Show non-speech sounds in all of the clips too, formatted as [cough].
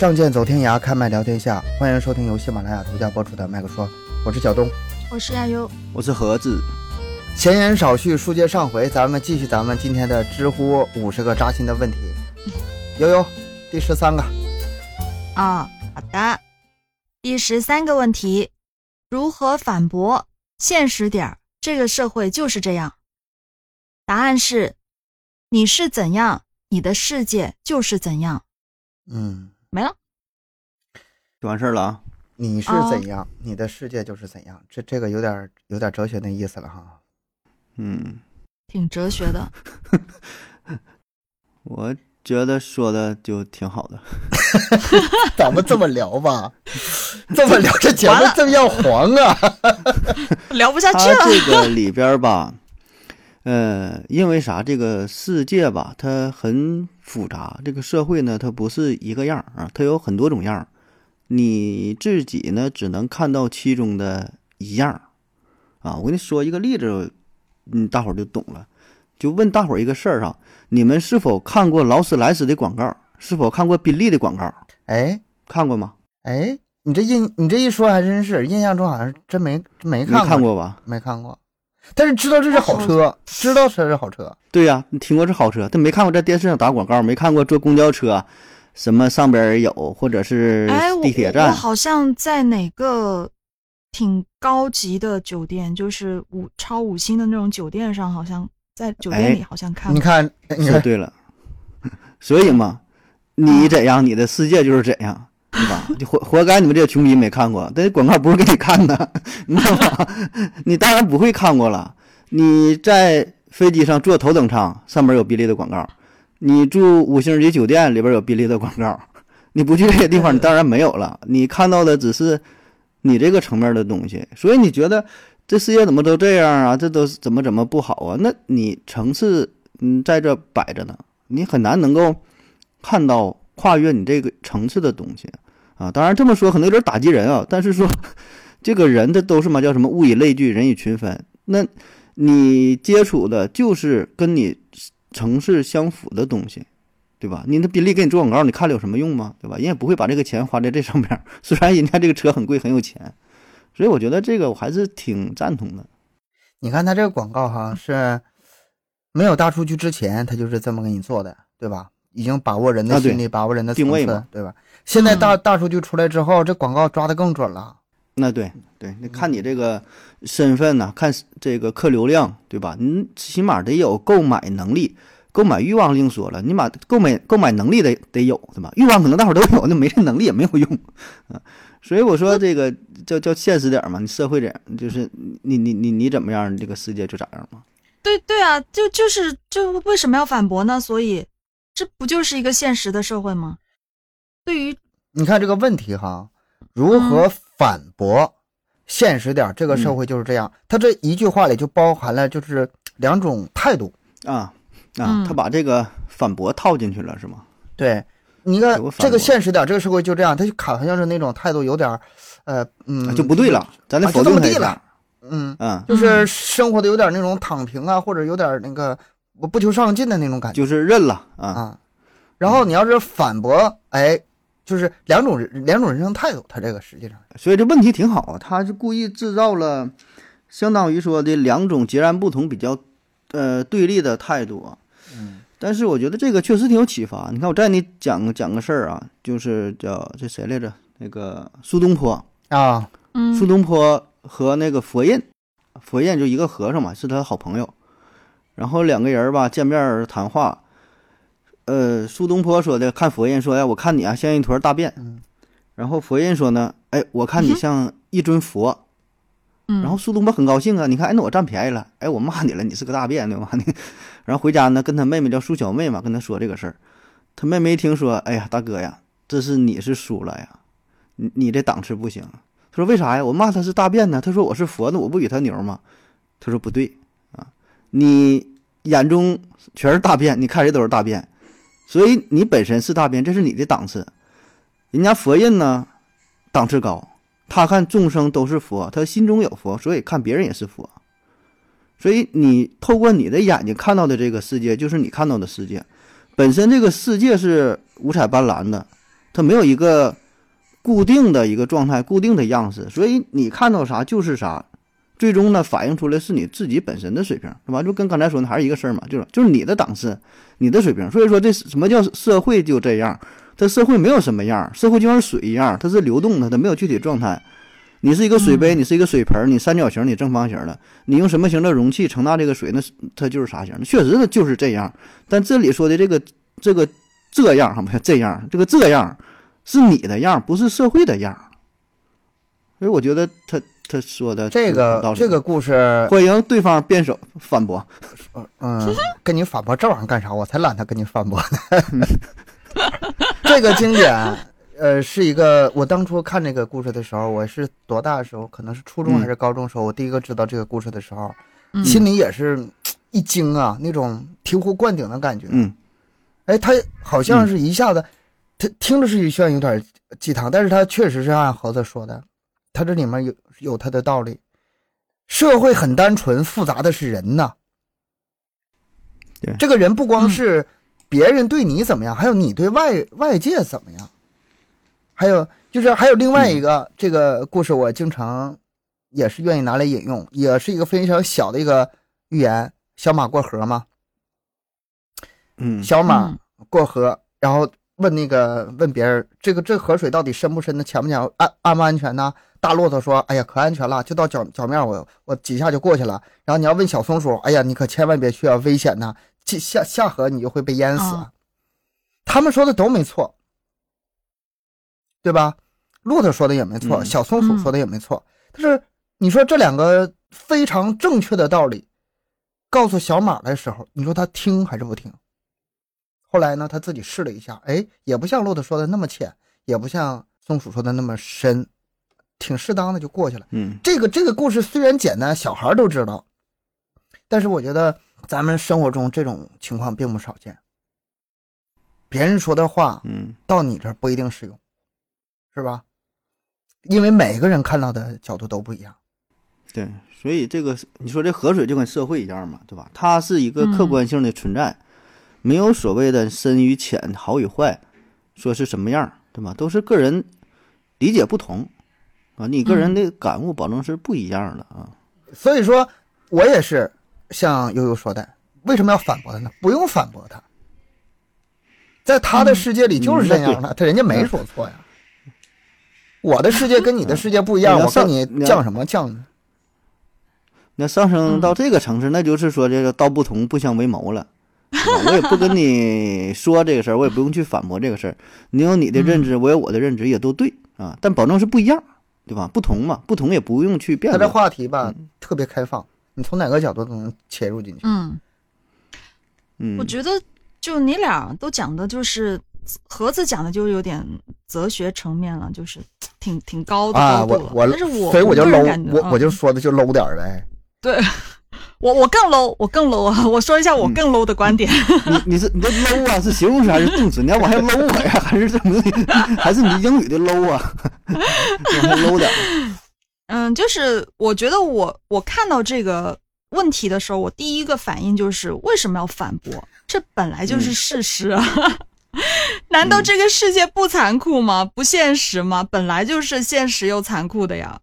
仗剑走天涯，开麦聊天下。欢迎收听由喜马拉雅独家播出的《麦克说》，我是小东，我是亚优，我是盒子。闲言少叙，书接上回，咱们继续咱们今天的知乎五十个扎心的问题。悠悠，第十三个。啊，好的。第十三个问题，如何反驳？现实点儿，这个社会就是这样。答案是：你是怎样，你的世界就是怎样。嗯。没了，就完事儿了啊！你是怎样，你的世界就是怎样。这这个有点有点哲学那意思了哈。嗯，挺哲学的。[laughs] 我觉得说的就挺好的。[laughs] 咱们这么聊吧，[laughs] 这么聊这节目这么要黄啊，聊不下去了。这个里边吧。呃，因为啥？这个世界吧，它很复杂。这个社会呢，它不是一个样儿啊，它有很多种样儿。你自己呢，只能看到其中的一样儿啊。我跟你说一个例子，嗯，大伙儿就懂了。就问大伙儿一个事儿啊，你们是否看过劳斯莱斯的广告？是否看过宾利的广告？哎，看过吗？哎，你这印你这一说还真是，印象中好像真没没看过。没看过吧？没看过。但是知道这是好车，知道这是好车。对呀，你听过是好车，但没看过在电视上打广告，没看过坐公交车，什么上边有，或者是地铁站。我好像在哪个挺高级的酒店，就是五超五星的那种酒店上，好像在酒店里好像看。你看，你看对了，[laughs] 所以嘛，你怎样，你的世界就是怎样。对吧？就活活该你们这些穷逼没看过，这广告不是给你看的，[laughs] 你知道吗？[laughs] 你当然不会看过了。你在飞机上坐头等舱，上面有宾利的广告；你住五星级酒店，里边有宾利的广告。你不去这些地方，你当然没有了。你看到的只是你这个层面的东西，所以你觉得这世界怎么都这样啊？这都怎么怎么不好啊？那你层次嗯在这摆着呢，你很难能够看到。跨越你这个层次的东西啊，当然这么说可能有点打击人啊，但是说这个人的都是嘛叫什么物以类聚，人以群分。那你接触的就是跟你城市相符的东西，对吧？你那宾利给你做广告，你看了有什么用吗？对吧？人也不会把这个钱花在这上面。[laughs] 虽然人家这个车很贵，很有钱，所以我觉得这个我还是挺赞同的。你看他这个广告哈，是没有大数据之前，他就是这么给你做的，对吧？已经把握人的心理，把握人的定位嘛，对吧？现在大大数据出来之后，这广告抓的更准了。那对对，那看你这个身份呢，看这个客流量，对吧？你起码得有购买能力，购买欲望另说了，你把购买购买能力得得有，对吧？欲望可能大伙都有，那没这能力也没有用啊。所以我说这个叫叫现实点嘛，你社会点，就是你你你你怎么样，这个世界就咋样嘛。对对啊，就就是就为什么要反驳呢？所以。这不就是一个现实的社会吗？对于你看这个问题哈，如何反驳？现实点，这个社会就是这样。他这一句话里就包含了就是两种态度啊啊，他把这个反驳套进去了是吗？对，你看这个现实点，这个社会就这样，他就好像是那种态度有点呃嗯就不对了，咱得否定他一下。嗯嗯，就是生活的有点那种躺平啊，或者有点那个。我不求上进的那种感觉，就是认了啊啊！然后你要是反驳，哎，就是两种两种人生态度。他这个实际上，所以这问题挺好啊。他是故意制造了，相当于说的两种截然不同、比较呃对立的态度啊。嗯。但是我觉得这个确实挺有启发。你看，我再给你讲讲个事儿啊，就是叫这谁来着？那个苏东坡啊，苏东坡和那个佛印，佛印就一个和尚嘛，是他好朋友。然后两个人吧见面谈话，呃，苏东坡说的看佛印说呀，我看你啊像一坨大便。然后佛印说呢，哎，我看你像一尊佛。然后苏东坡很高兴啊，你看，哎，那我占便宜了，哎，我骂你了，你是个大便，对吧？你，[laughs] 然后回家呢，跟他妹妹叫苏小妹嘛，跟他说这个事儿。他妹妹一听说，哎呀，大哥呀，这是你是输了呀，你你这档次不行。他说为啥呀？我骂他是大便呢？他说我是佛，那我不比他牛吗？他说不对啊。你眼中全是大便，你看谁都是大便，所以你本身是大便，这是你的档次。人家佛印呢，档次高，他看众生都是佛，他心中有佛，所以看别人也是佛。所以你透过你的眼睛看到的这个世界，就是你看到的世界。本身这个世界是五彩斑斓的，它没有一个固定的一个状态、固定的样式，所以你看到啥就是啥，最终呢反映出来是你自己本身的水平，是吧？就跟刚才说的还是一个事儿嘛，就是就是你的档次、你的水平。所以说这什么叫社会就这样？它社会没有什么样，社会就像水一样，它是流动的，它没有具体状态。你是一个水杯，你是一个水盆，你三角形，你正方形的，你用什么形的容器盛大这个水，那它就是啥形？确实它就是这样。但这里说的这个这个这样，哈，不这样，这个这样是你的样，不是社会的样。所以我觉得他他说的这个这个故事，欢迎对方辩手反驳。嗯，跟你反驳这玩意儿干啥？我才懒得跟你反驳呢。[laughs] 这个经典。呃，是一个我当初看这个故事的时候，我是多大的时候？可能是初中还是高中时候？我第一个知道这个故事的时候，心里也是一惊啊，那种醍醐灌顶的感觉。嗯，哎，他好像是一下子，他听着是像有点鸡汤，但是他确实是按猴子说的，他这里面有有他的道理。社会很单纯，复杂的是人呐。对，这个人不光是别人对你怎么样，还有你对外外界怎么样。还有就是还有另外一个这个故事，我经常也是愿意拿来引用，也是一个非常小的一个寓言：小马过河嘛。嗯，小马过河，然后问那个问别人，这个这河水到底深不深呢？浅不浅？安安不安全呢？大骆驼说：“哎呀，可安全了，就到脚脚面，我我几下就过去了。”然后你要问小松鼠：“哎呀，你可千万别去啊，危险呐！下下河你就会被淹死。”他们说的都没错。对吧？骆驼说的也没错，小松鼠说的也没错。但是你说这两个非常正确的道理，告诉小马的时候，你说他听还是不听？后来呢，他自己试了一下，哎，也不像骆驼说的那么浅，也不像松鼠说的那么深，挺适当的就过去了。嗯，这个这个故事虽然简单，小孩都知道，但是我觉得咱们生活中这种情况并不少见。别人说的话，嗯，到你这儿不一定适用。是吧？因为每个人看到的角度都不一样。对，所以这个你说这河水就跟社会一样嘛，对吧？它是一个客观性的存在，没有所谓的深与浅、好与坏，说是什么样，对吧？都是个人理解不同啊，你个人的感悟保证是不一样的啊。所以说，我也是像悠悠说的，为什么要反驳他呢？不用反驳他，在他的世界里就是这样的，他人家没说错呀。我的世界跟你的世界不一样，我跟你犟什么犟呢？那上升到这个层次，那就是说这个道不同不相为谋了。我也不跟你说这个事儿，我也不用去反驳这个事儿。你有你的认知，我有我的认知，也都对啊。但保证是不一样，对吧？不同嘛，不同也不用去辩论。他这话题吧，特别开放，你从哪个角度都能切入进去。嗯嗯，我觉得就你俩都讲的就是。盒子讲的就有点哲学层面了，就是挺挺高的啊！我我，但是我所以我就 low，我我就说的就 low 点呗。对，我我更 low，我更 low 啊！我说一下我更 low 的观点。你你是你的 low 啊？是形容词还是动词？你要往下 [laughs] low 我呀？还是怎么的？还是你英语的 low 啊？往下 low 点。[laughs] 嗯，就是我觉得我我看到这个问题的时候，我第一个反应就是为什么要反驳？这本来就是事实啊。[laughs] 难道这个世界不残酷吗？不现实吗？本来就是现实又残酷的呀。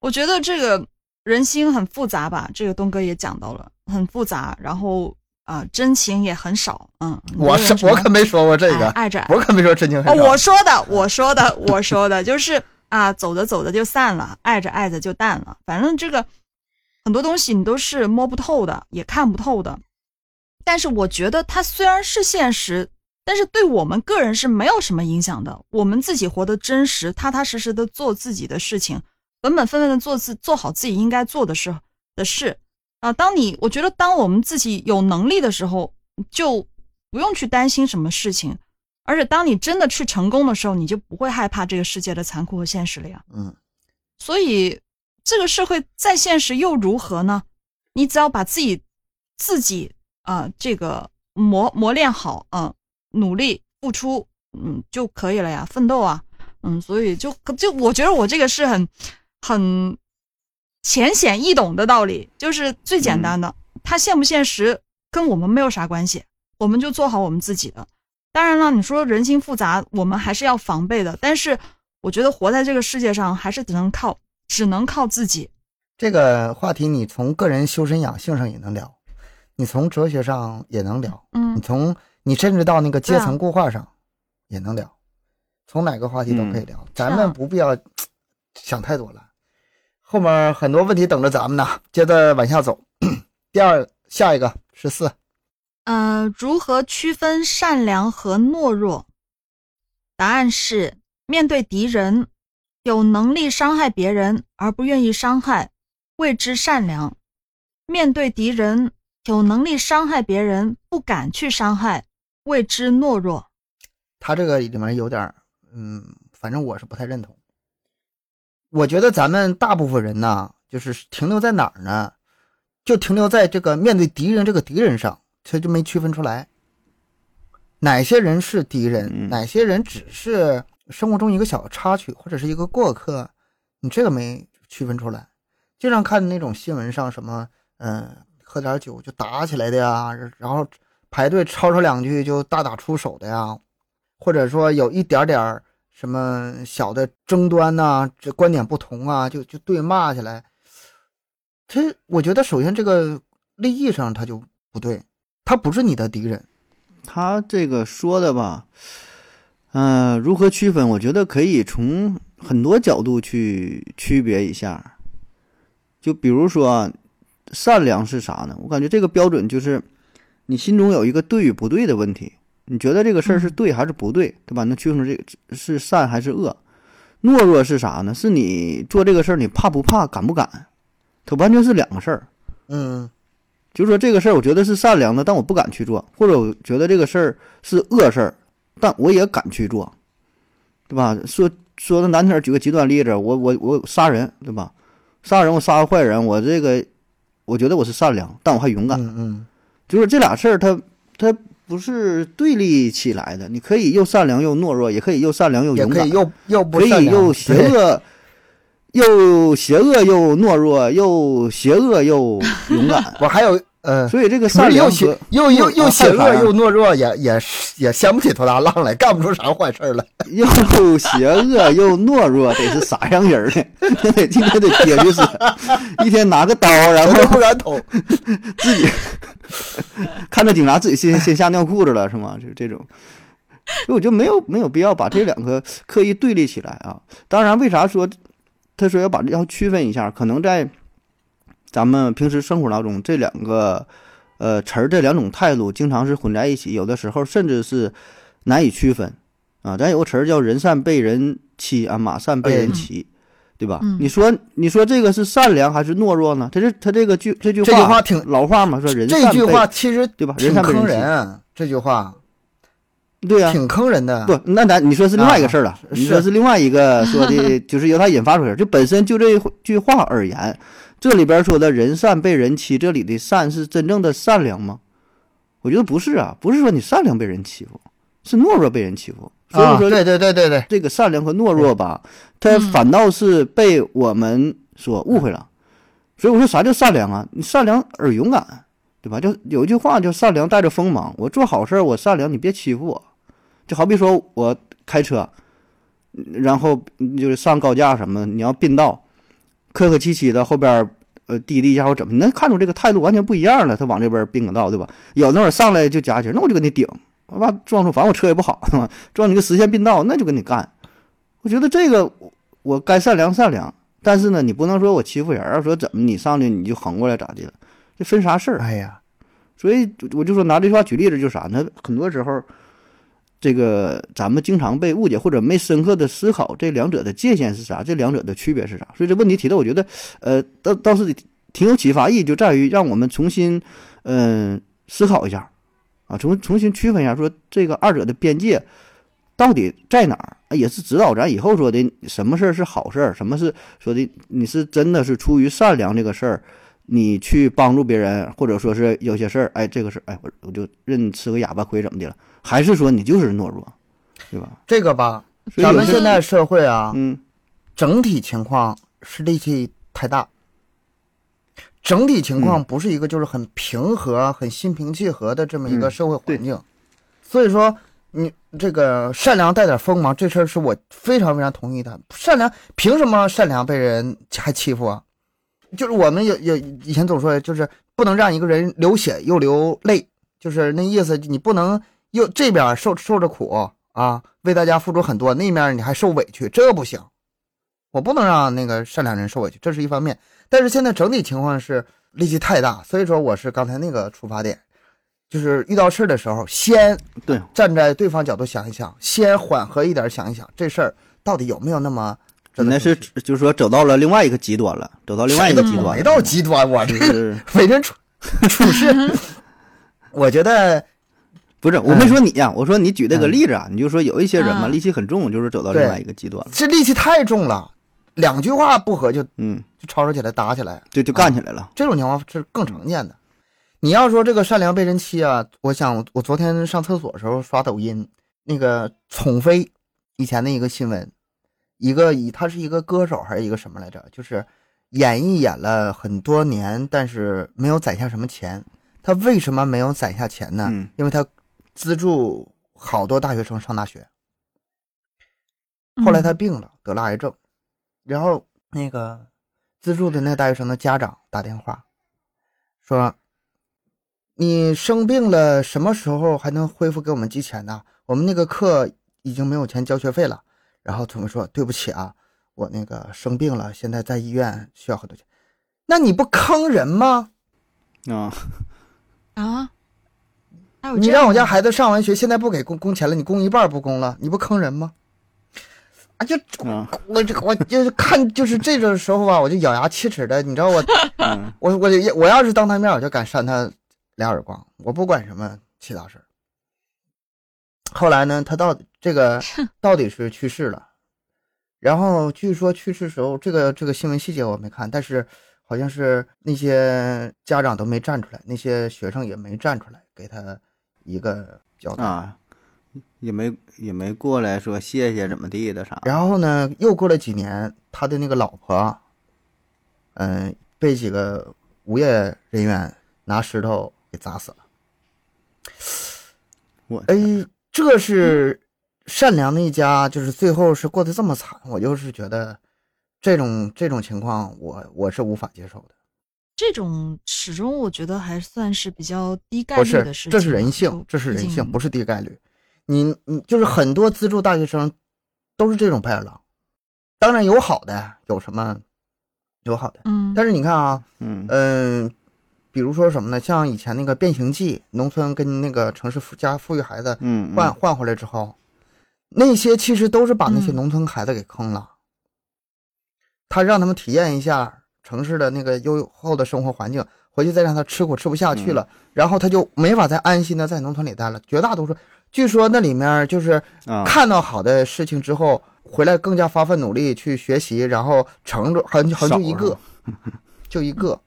我觉得这个人心很复杂吧，这个东哥也讲到了，很复杂。然后啊，真情也很少。嗯，我是我可没说过这个，爱着我可没说真情很少。我说的，我说的，我说的就是啊，走着走着就散了，爱着爱着就淡了。反正这个很多东西你都是摸不透的，也看不透的。但是我觉得它虽然是现实。但是对我们个人是没有什么影响的。我们自己活得真实，踏踏实实的做自己的事情，本本分分的做自做好自己应该做的事的事啊。当你我觉得，当我们自己有能力的时候，就不用去担心什么事情。而且，当你真的去成功的时候，你就不会害怕这个世界的残酷和现实了呀。嗯。所以，这个社会再现实又如何呢？你只要把自己自己啊，这个磨磨练好啊。努力付出，嗯，就可以了呀，奋斗啊，嗯，所以就就我觉得我这个是很很浅显易懂的道理，就是最简单的，它现不现实跟我们没有啥关系，我们就做好我们自己的，当然了，你说人心复杂，我们还是要防备的。但是我觉得活在这个世界上，还是只能靠只能靠自己。这个话题你从个人修身养性上也能聊，你从哲学上也能聊，嗯你从你甚至到那个阶层固化上也能聊，从哪个话题都可以聊，咱们不必要 [tsk] 想太多了。后面很多问题等着咱们呢，接着往下走。[clears throat] 第二，下一个十四，呃，如何区分善良和懦弱？答案是：面对敌人，有能力伤害别人而不愿意伤害，谓之善良；面对敌人，有能力伤害别人，不敢去伤害，谓之懦弱。他这个里面有点儿，嗯，反正我是不太认同。我觉得咱们大部分人呐，就是停留在哪儿呢？就停留在这个面对敌人这个敌人上，他就没区分出来，哪些人是敌人，嗯哪些人只是生活中一个小插曲或者是一个过客，你这个没区分出来。经常看那种新闻上什么，嗯、喝点酒就打起来的呀，然后排队吵吵两句就大打出手的呀，或者说有一点点儿什么小的争端呐、这观点不同啊，就就对骂起来。他我觉得首先这个利益上他就不对，他不是你的敌人。他这个说的吧，嗯、如何区分？我觉得可以从很多角度去区别一下。就比如说，善良是啥呢？我感觉这个标准就是你心中有一个对与不对的问题，你觉得这个事儿是对还是不对，对吧？能区分出这个是善还是恶。懦弱是啥呢？是你做这个事儿你怕不怕，敢不敢？它完全是两个事儿。嗯就是说这个事儿，我觉得是善良的，但我不敢去做；或者我觉得这个事儿是恶事儿，但我也敢去做，对吧？说说的难听点儿，举个极端例子，我我我杀人，对吧？杀人，我杀个坏人，我这个我觉得我是善良，但我还勇敢。嗯嗯，就是这俩事儿，它它不是对立起来的。你可以又善良又懦弱，也可以又善良又勇敢可以，又又不可善良以又邪恶，又邪恶又懦弱，又邪恶又勇敢。[laughs] 我还有呃，所以这个善良又邪又又又啊邪恶又懦弱，也也是也掀不起多大浪来，干不出啥坏事儿来。[laughs] 又邪恶又懦弱，得是啥样人儿呢？[laughs] 得今天得憋屈死，一天拿个刀，然后不敢捅。自己看着警察，自己先先吓尿裤子了，是吗？就是这种。所以我就没有没有必要把这两个刻意对立起来啊。当然，为啥说他说要把要区分一下？可能在咱们平时生活当中，这两个呃词儿这两种态度经常是混在一起，有的时候甚至是难以区分啊。咱有个词儿叫“人善被人欺”啊，“马善被人对骑”，对吧？嗯你说你说这个是善良还是懦弱呢？他这他这个句这句话这句话挺老话嘛，说人这句话其实对吧？挺人善被坑人。人，这句话对呀、挺坑人的。不，那咱你说是另外一个事儿了，啊你说是是另外一个说的，[laughs] 就是由他引发出来，就本身就这句话而言，这里边说的人善被人欺，这里的善是真正的善良吗？我觉得不是啊，不是说你善良被人欺负，是懦弱被人欺负。所以啊，说，对对对对对，这个善良和懦弱吧，它嗯反倒是被我们所误会了。所以我说啥叫善良啊？你善良而勇敢，对吧？就有一句话叫“善良带着锋芒”。我做好事儿，我善良，你别欺负我。就好比说我开车，然后就是上高架什么的，你要并道，客客气气的后边儿呃滴滴一下或怎么，你能看出这个态度完全不一样了。他往这边并个道，对吧？有那会儿上来就夹起，那我就跟你顶，我把撞出，反正我车也不好，是吧？撞你个实线并道，那就跟你干。我觉得这个我我该善良善良，但是呢，你不能说我欺负人儿，说怎么你上去你就横过来咋的了？这分啥事儿？哎呀，所以我就说拿这句话举例子，就是啥呢？很多时候，这个咱们经常被误解或者没深刻的思考这两者的界限是啥，这两者的区别是啥。所以这问题提的，我觉得呃倒倒是挺有启发意义，就在于让我们重新嗯、思考一下啊，重重新区分一下，说这个二者的边界到底在哪儿，也是指导咱以后说的什么事儿是好事儿，什么是说的你是真的是出于善良这个事儿。你去帮助别人，或者说是有些事儿，哎，这个事儿，哎，我我就认吃个哑巴亏怎么的了？还是说你就是懦弱，对吧？这个吧，咱们现在社会啊，嗯整体情况是力气太大，整体情况不是一个就是很平和、很心平气和的这么一个嗯社会环境，所以说你这个善良带点锋芒，这事儿是我非常非常同意的。善良凭什么善良被人还欺负啊？就是我们有有以前总说，就是不能让一个人流血又流泪，就是那意思，你不能又这边受受着苦啊，为大家付出很多，那面你还受委屈，这不行。我不能让那个善良人受委屈，这是一方面。但是现在整体情况是力气太大，所以说我是刚才那个出发点，就是遇到事儿的时候，先对站在对方角度想一想，先缓和一点想一想，这事儿到底有没有那么真的是就是说走到了另外一个极端了，走到另外一个极端了，没到极端，我这是为人处 [laughs] 处事，[laughs] 我觉得不是我没说你呀，我说你举这个例子啊，你就说有一些人嘛，嗯。戾气很重，就是走到另外一个极端了，这戾气太重了，两句话不合就嗯，就吵吵起来，打起来，就就干起来了，这种情况是更常见的。你要说这个善良被人欺啊，我想我昨天上厕所的时候刷抖音，那个宠妃以前的一个新闻，一个以他是一个歌手还是一个什么来着？就是演艺演了很多年，但是没有攒下什么钱。他为什么没有攒下钱呢？嗯因为他资助好多大学生上大学。后来他病了，得了癌症，然后那个资助的那大学生的家长打电话说：“你生病了，什么时候还能恢复给我们寄钱呢？我们那个课已经没有钱交学费了。”然后同学说：“对不起啊，我那个生病了，现在在医院需要很多钱。”那你不坑人吗？啊，[laughs] 啊，你让我家孩子上完学，现在不给工工钱了，你工一半不工了，你不坑人吗？啊，就啊，我这我就是看就是这种时候吧，我就咬牙切齿的，你知道我 [laughs] 嗯我我我要是当他面，我就敢扇他俩耳光，我不管什么其他事儿。后来呢，他到这个到底是去世了，然后据说去世时候，这个这个新闻细节我没看，但是好像是那些家长都没站出来，那些学生也没站出来给他一个交代。啊，也没也没过来说谢谢怎么地的啥，然后呢，又过了几年，他的那个老婆，嗯、被几个无业人员拿石头给砸死了。我哎，这是善良的一家，就是最后是过得这么惨，我就是觉得这种这种情况我，我是无法接受的。这种始终我觉得还算是比较低概率的事，这是人性，这是人性，不是低概率。你你就是很多资助大学生都是这种白眼狼，当然有好的，有什么有好的，嗯，但是你看啊，嗯嗯，比如说什么呢？像以前那个《变形记》，农村跟那个城市富家富裕孩子嗯，换换回来之后，那些其实都是把那些嗯农村孩子给坑了。他让他们体验一下城市的那个优厚的生活环境，回去再让他吃苦吃不下去了，然后他就没法再安心的在农村里待了。绝大多数，据说那里面就是啊，看到好的事情之后，回来更加发奋努力去学习，然后成就好像好像就一个，[laughs] 就一个。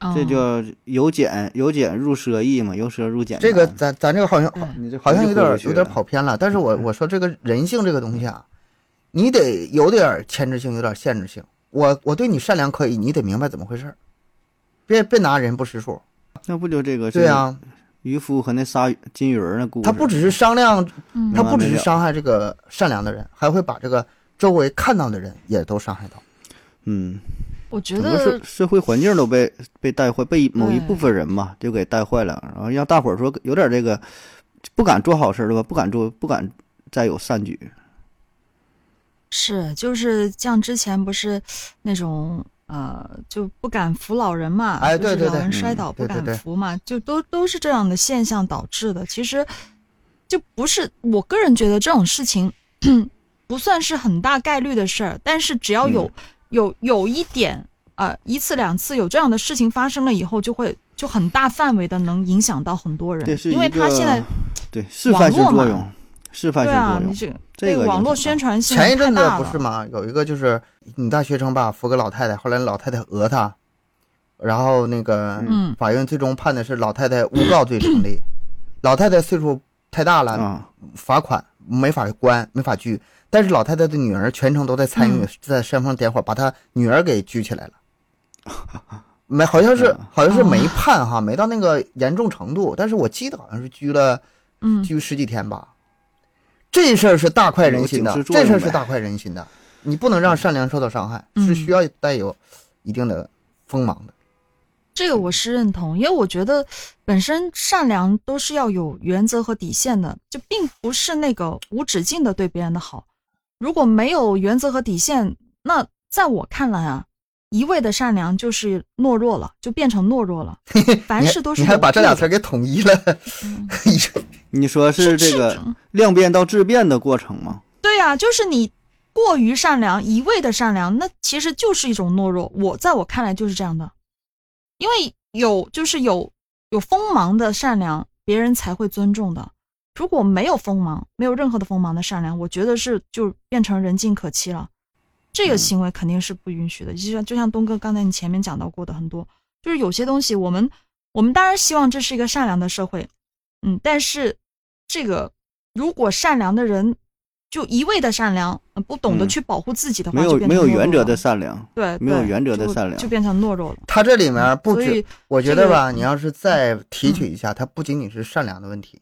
这哦叫由俭由俭入奢易嘛，由奢入俭。这个咱咱这个好像好像有点有点跑偏了，但是我我说这个人性这个东西啊，你得有点牵制性，有点限制性。我我对你善良可以，你得明白怎么回事儿，别别拿人不识数。那不就这个对啊，渔夫和那仨金鱼儿那故事？他不只是商量，嗯他不只是伤害这个善良的人，还会把这个周围看到的人也都伤害到。嗯，我觉得社会环境都被被带坏，被某一部分人嘛就给带坏了，然后让大伙儿说有点这个不敢做好事儿了吧，不敢做，不敢再有善举。是就是像之前不是那种呃就不敢扶老人嘛，哎对对对就是老人摔嗯倒不敢对对对。扶嘛，就都都是这样的现象导致的。其实就不是我个人觉得这种事情 [clears throat] 不算是很大概率的事儿，但是只要有、嗯有有一点呃一次两次有这样的事情发生了以后，就会就很大范围的能影响到很多人因为他现在对示范性作用，示范对啊，性作用。你这这个网络宣传性前一阵子不是吗？有一个就是女大学生吧，扶个老太太，后来老太太讹她，然后那个嗯法院最终判的是老太太诬告罪成立。[laughs] 老太太岁数太大了，啊，罚款没法关，没法拘。但是老太太的女儿全程都在参与，嗯在煽风点火，把她女儿给拘起来了。[laughs] 没，好像是嗯好像是没判哈，没到那个严重程度，但是我记得好像是拘了嗯拘十几天吧。这事儿是大快人心的这事儿是大快人心的。你不能让善良受到伤害，嗯是需要带有一定的锋芒的。这个我是认同，因为我觉得本身善良都是要有原则和底线的，就并不是那个无止境的对别人的好。如果没有原则和底线，那在我看来啊，一味的善良就是懦弱了，就变成懦弱了。[laughs] 凡事都是你还把这俩词儿给统一了，[laughs] 嗯 [laughs] 你说是这个量变到质变的过程吗？对呀、就是你过于善良，一味的善良，那其实就是一种懦弱。我在我看来就是这样的，因为有就是有有锋芒的善良，别人才会尊重的。如果没有锋芒，没有任何的锋芒的善良，我觉得是就变成人尽可欺了。这个嗯行为肯定是不允许的。就像就像东哥刚才你前面讲到过的很多，就是有些东西我们我们当然希望这是一个善良的社会，嗯，但是这个如果善良的人就一味的善良，呃不懂得嗯去保护自己的话，没有没有原则的善良，对，没有原则的善良就变成懦弱了。他这里面不止我觉得吧，你要是再提取一下，它不仅仅是善良的问题，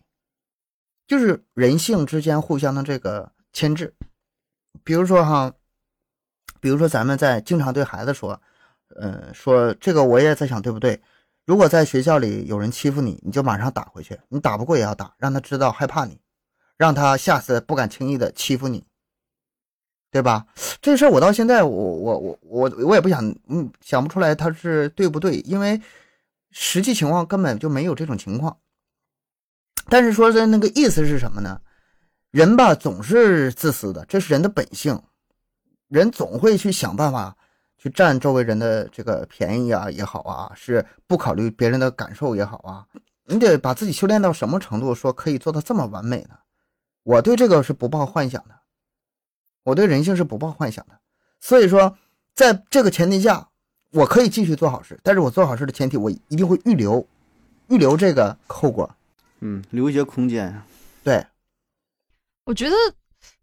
就是人性之间互相的这个牵制。比如说哈，比如说咱们在经常对孩子说，呃，说这个我也在想对不对？如果在学校里有人欺负你，你就马上打回去，你打不过也要打，让他知道害怕你，让他下次不敢轻易的欺负你，对吧？这事儿我到现在我我我我我也不想嗯想不出来他是对不对，因为实际情况根本就没有这种情况。但是说的那个意思是什么呢？人吧总是自私的，这是人的本性，人总会去想办法去占周围人的这个便宜啊也好啊，是不考虑别人的感受也好啊，你得把自己修炼到什么程度，说可以做到这么完美呢？我对这个是不抱幻想的，我对人性是不抱幻想的。所以说，在这个前提下，我可以继续做好事，但是我做好事的前提，我一定会预留，预留这个后果。嗯，留一些空间。对，我觉得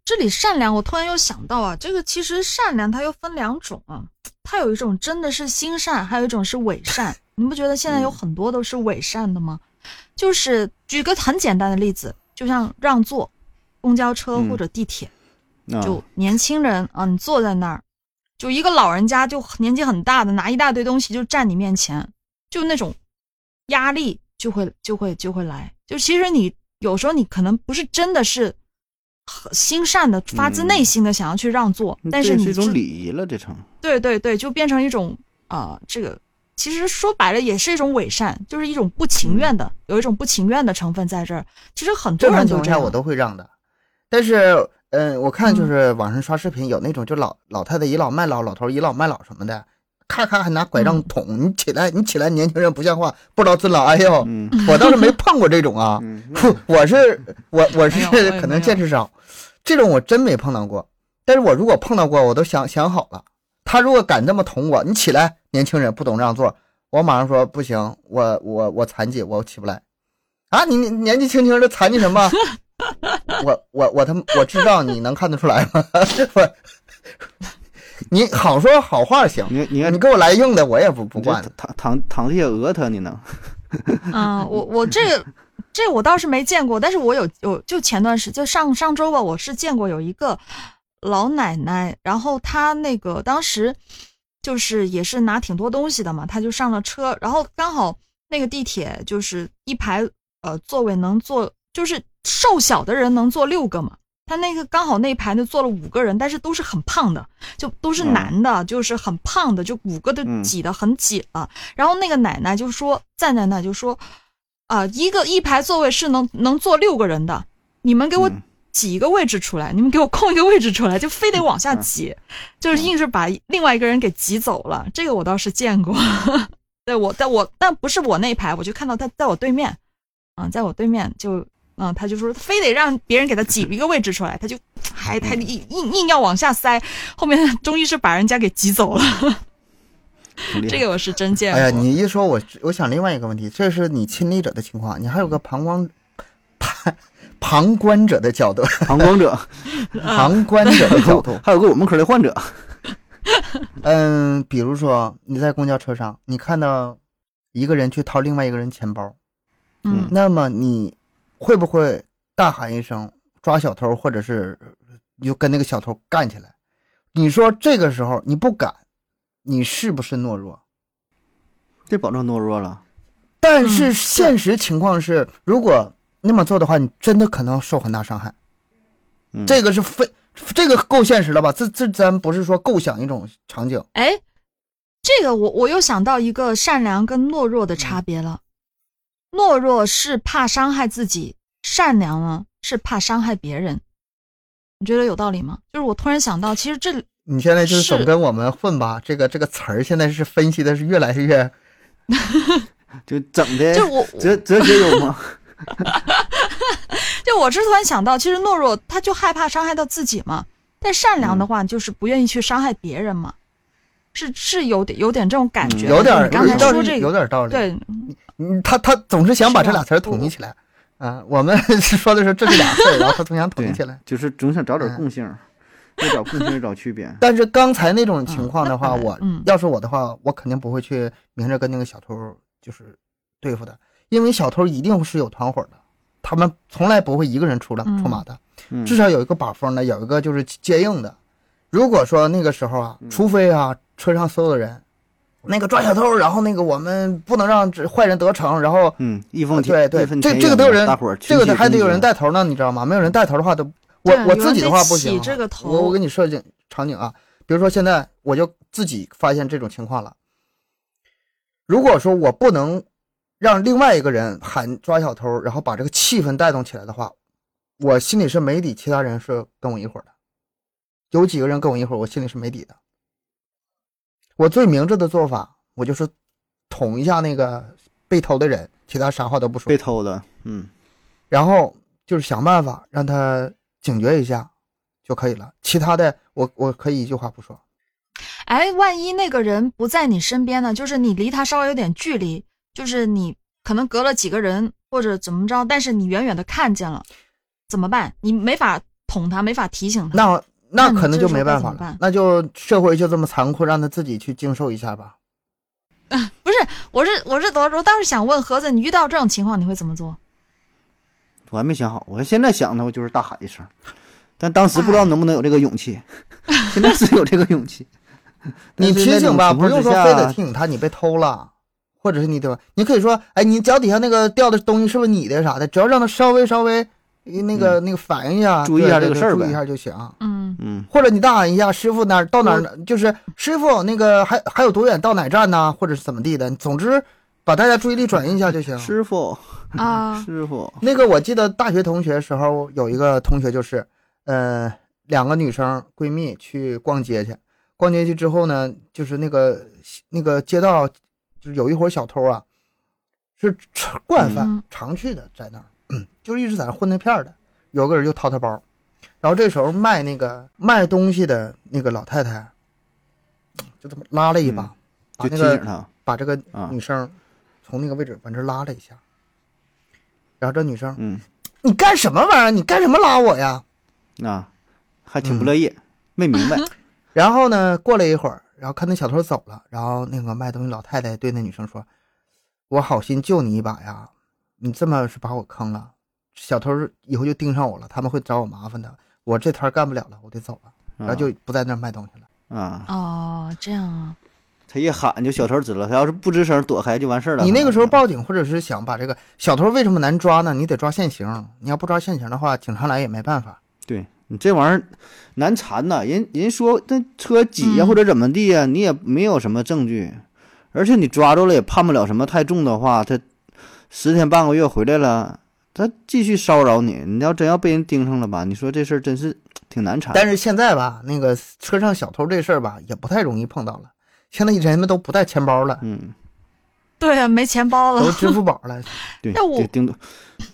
这里善良，我突然又想到啊，这个其实善良它又分两种啊，它有一种真的是心善，还有一种是伪善。你不觉得现在有很多都是伪善的吗？就是举个很简单的例子，就像让座，公交车嗯或者地铁，啊，就年轻人啊，你坐在那儿，就一个老人家，就年纪很大的拿一大堆东西就站你面前，就那种压力就会就会就会来。就其实你有时候你可能不是真的是心善的，发自内心的想要去让座，但是你这是一种礼仪了，这成。对对对，就变成一种啊、呃这个其实说白了也是一种伪善，就是一种不情愿的，有一种不情愿的成分在这儿。其实很多人都这样，我都会让的，但是，嗯，我看就是网上刷视频有那种就老老太太倚老卖老，老头倚老卖老什么的，咔咔还拿拐杖嗯捅你起来，你起来，年轻人不像话，不知道尊老爱幼。嗯我倒是没碰过这种啊，嗯，我是我我是可能见识少，这种我真没碰到过。但是我如果碰到过，我都想想好了，他如果敢这么捅我，你起来，年轻人不懂让座，我马上说不行，我我我残疾，我起不来。啊，你你年纪轻轻的残疾什么？我我我他妈我知道你能看得出来吗？[laughs] 我你好说好话行，你你你给我来硬的，我也不不你这惯。躺躺躺地下讹他，你能？嗯，我我这个这我倒是没见过，但是我有有就前段时就上上周吧，我是见过有一个老奶奶，然后她那个当时就是也是拿挺多东西的嘛，她就上了车，然后刚好那个地铁就是一排呃座位能坐，就是瘦小的人能坐六个嘛。他那个刚好那一排呢坐了五个人，但是都是很胖的，就都是嗯男的，就是很胖的，就五个都嗯挤得很挤了。然后那个奶奶就说站在那就说，啊、一个一排座位是能能坐六个人的，你们给我嗯挤一个位置出来，你们给我空一个位置出来，就非得往下挤，就是硬是把另外一个人给挤走了。这个我倒是见过，[laughs] 对我在我但不是我那一排，我就看到他在我对面，啊、在我对面就。嗯，他就说非得让别人给他挤一个位置出来，他就还他硬硬硬要往下塞，后面终于是把人家给挤走了。这个我是真见过。哎呀，你一说我，我想另外一个问题，这是你亲历者的情况，你还有个旁观旁旁观者的角度，旁观者，旁观者的角度。[laughs] [laughs] [laughs] 还有个我们科的患者，嗯，比如说你在公交车上，你看到一个人去掏另外一个人钱包，嗯那么你会不会大喊一声抓小偷，或者是你就跟那个小偷干起来。你说这个时候你不敢，你是不是懦弱？这保证懦弱了。但是现实情况是，如果那么做的话，你真的可能受很大伤害。嗯，这个是非这个够现实了吧？这这咱不是说构想一种场景。哎，这个我我又想到一个善良跟懦弱的差别了。懦弱是怕伤害自己，善良呢是怕伤害别人。你觉得有道理吗？就是我突然想到，其实这你现在就是是总跟我们混吧？这个这个词儿现在是分析的是越来越 [laughs] 就整的就我哲哲学有吗。[laughs] 就我是突然想到，其实懦弱他就害怕伤害到自己嘛，但善良嗯的话就是不愿意去伤害别人嘛，是是有点有点这种感觉的。有点你刚才说这个，有点道理。对，嗯，他他总是想把这俩词儿统一起来。啊，我们 [laughs] 是说的是这是俩事儿，然后他总想统一起来。就是总想找点嗯共性，要找共性，找区别。[laughs] 但是刚才那种情况的话，嗯我嗯要是我的话，我肯定不会去明着跟那个小偷就是对付的，因为小偷一定是有团伙的，他们从来不会一个人出来嗯出马的，嗯至少有一个把风的，有一个就是接应的。如果说那个时候啊，除非啊车上所有的人，那个抓小偷，然后那个我们不能让这坏人得逞，然后嗯，义愤对对这这个得有人大伙儿这个还得有人带头呢，你知道吗？没有人带头的话都，我我自己的话不行啊。起这个头我我给你设计场景啊，比如说现在我就自己发现这种情况了。如果说我不能让另外一个人喊抓小偷，然后把这个气氛带动起来的话，我心里是没底，其他人是跟我一伙的。有几个人跟我一伙，我心里是没底的。我最明智的做法，我就是捅一下那个被偷的人，其他啥话都不说被。偷的，嗯，然后就是想办法让他警觉一下就可以了。其他的我我可以一句话不说。哎，万一那个人不在你身边呢？就是你离他稍微有点距离，就是你可能隔了几个人或者怎么着，但是你远远的看见了，怎么办？你没法捅他，没法提醒他。那那可能就没办法了那就社会就这么残酷，让他自己去经受一下吧。[laughs] 不是，我是我是我我当时想问盒子，你遇到这种情况你会怎么做？我还没想好，我现在想的我就是大喊一声，但当时不知道能不能有这个勇气，[laughs] 现在是有这个勇气。[laughs] 你提醒吧，不用说非得提醒他你被偷了，或者是你对吧？你可以说，哎，你脚底下那个掉的东西是不是你的啥的？只要让他稍微稍微那个那个反应一下，嗯注意一下这个事儿呗注意一下就行。嗯，嗯，或者你大喊一下，师傅哪儿到哪儿，就是师傅那个还还有多远？到哪站呢？或者是怎么地的？总之把大家注意力转移一下就行。师傅，啊，[laughs] 师傅，那个我记得大学同学时候有一个同学就是，呃，两个女生闺蜜去逛街去，逛街去之后呢，就是那个那个街道，就是有一伙小偷啊，是惯犯、嗯。常去的，在那儿，就是一直在那混那片儿的。有个人就掏他包，然后这时候卖那个卖东西的那个老太太，就这么拉了一把，把就那个提醒他，把这个啊女生从那个位置往这拉了一下，然后这女生。嗯，你干什么玩意儿？你干什么拉我呀？啊，还挺不乐意，没明白，[laughs] 然后呢，过了一会儿，然后看那小偷走了，然后那个卖东西老太太对那女生说：“我好心救你一把呀，你这么是把我坑了，小偷以后就盯上我了，他们会找我麻烦的。我这摊儿干不了了，我得走了。”然后就不在那儿卖东西了。啊，哦，这样啊，他一喊就小偷知道，他要是不吱声躲开就完事儿了。你那个时候报警，或者是想把这个小偷为什么难抓呢？你得抓现行，你要不抓现行的话，警察来也没办法。对你这玩意儿难缠呐，人人说那车挤呀嗯或者怎么地呀，你也没有什么证据，而且你抓住了也判不了什么太重的话，他十天半个月回来了，他继续骚扰你，你要真要被人盯上了吧，你说这事儿真是 [tsk] 挺难缠。但是现在吧，那个车上小偷这事儿吧，也不太容易碰到了。现在人们都不带钱包了，嗯，对啊，没钱包了。都支付宝了。[laughs] 对，那我顶顶多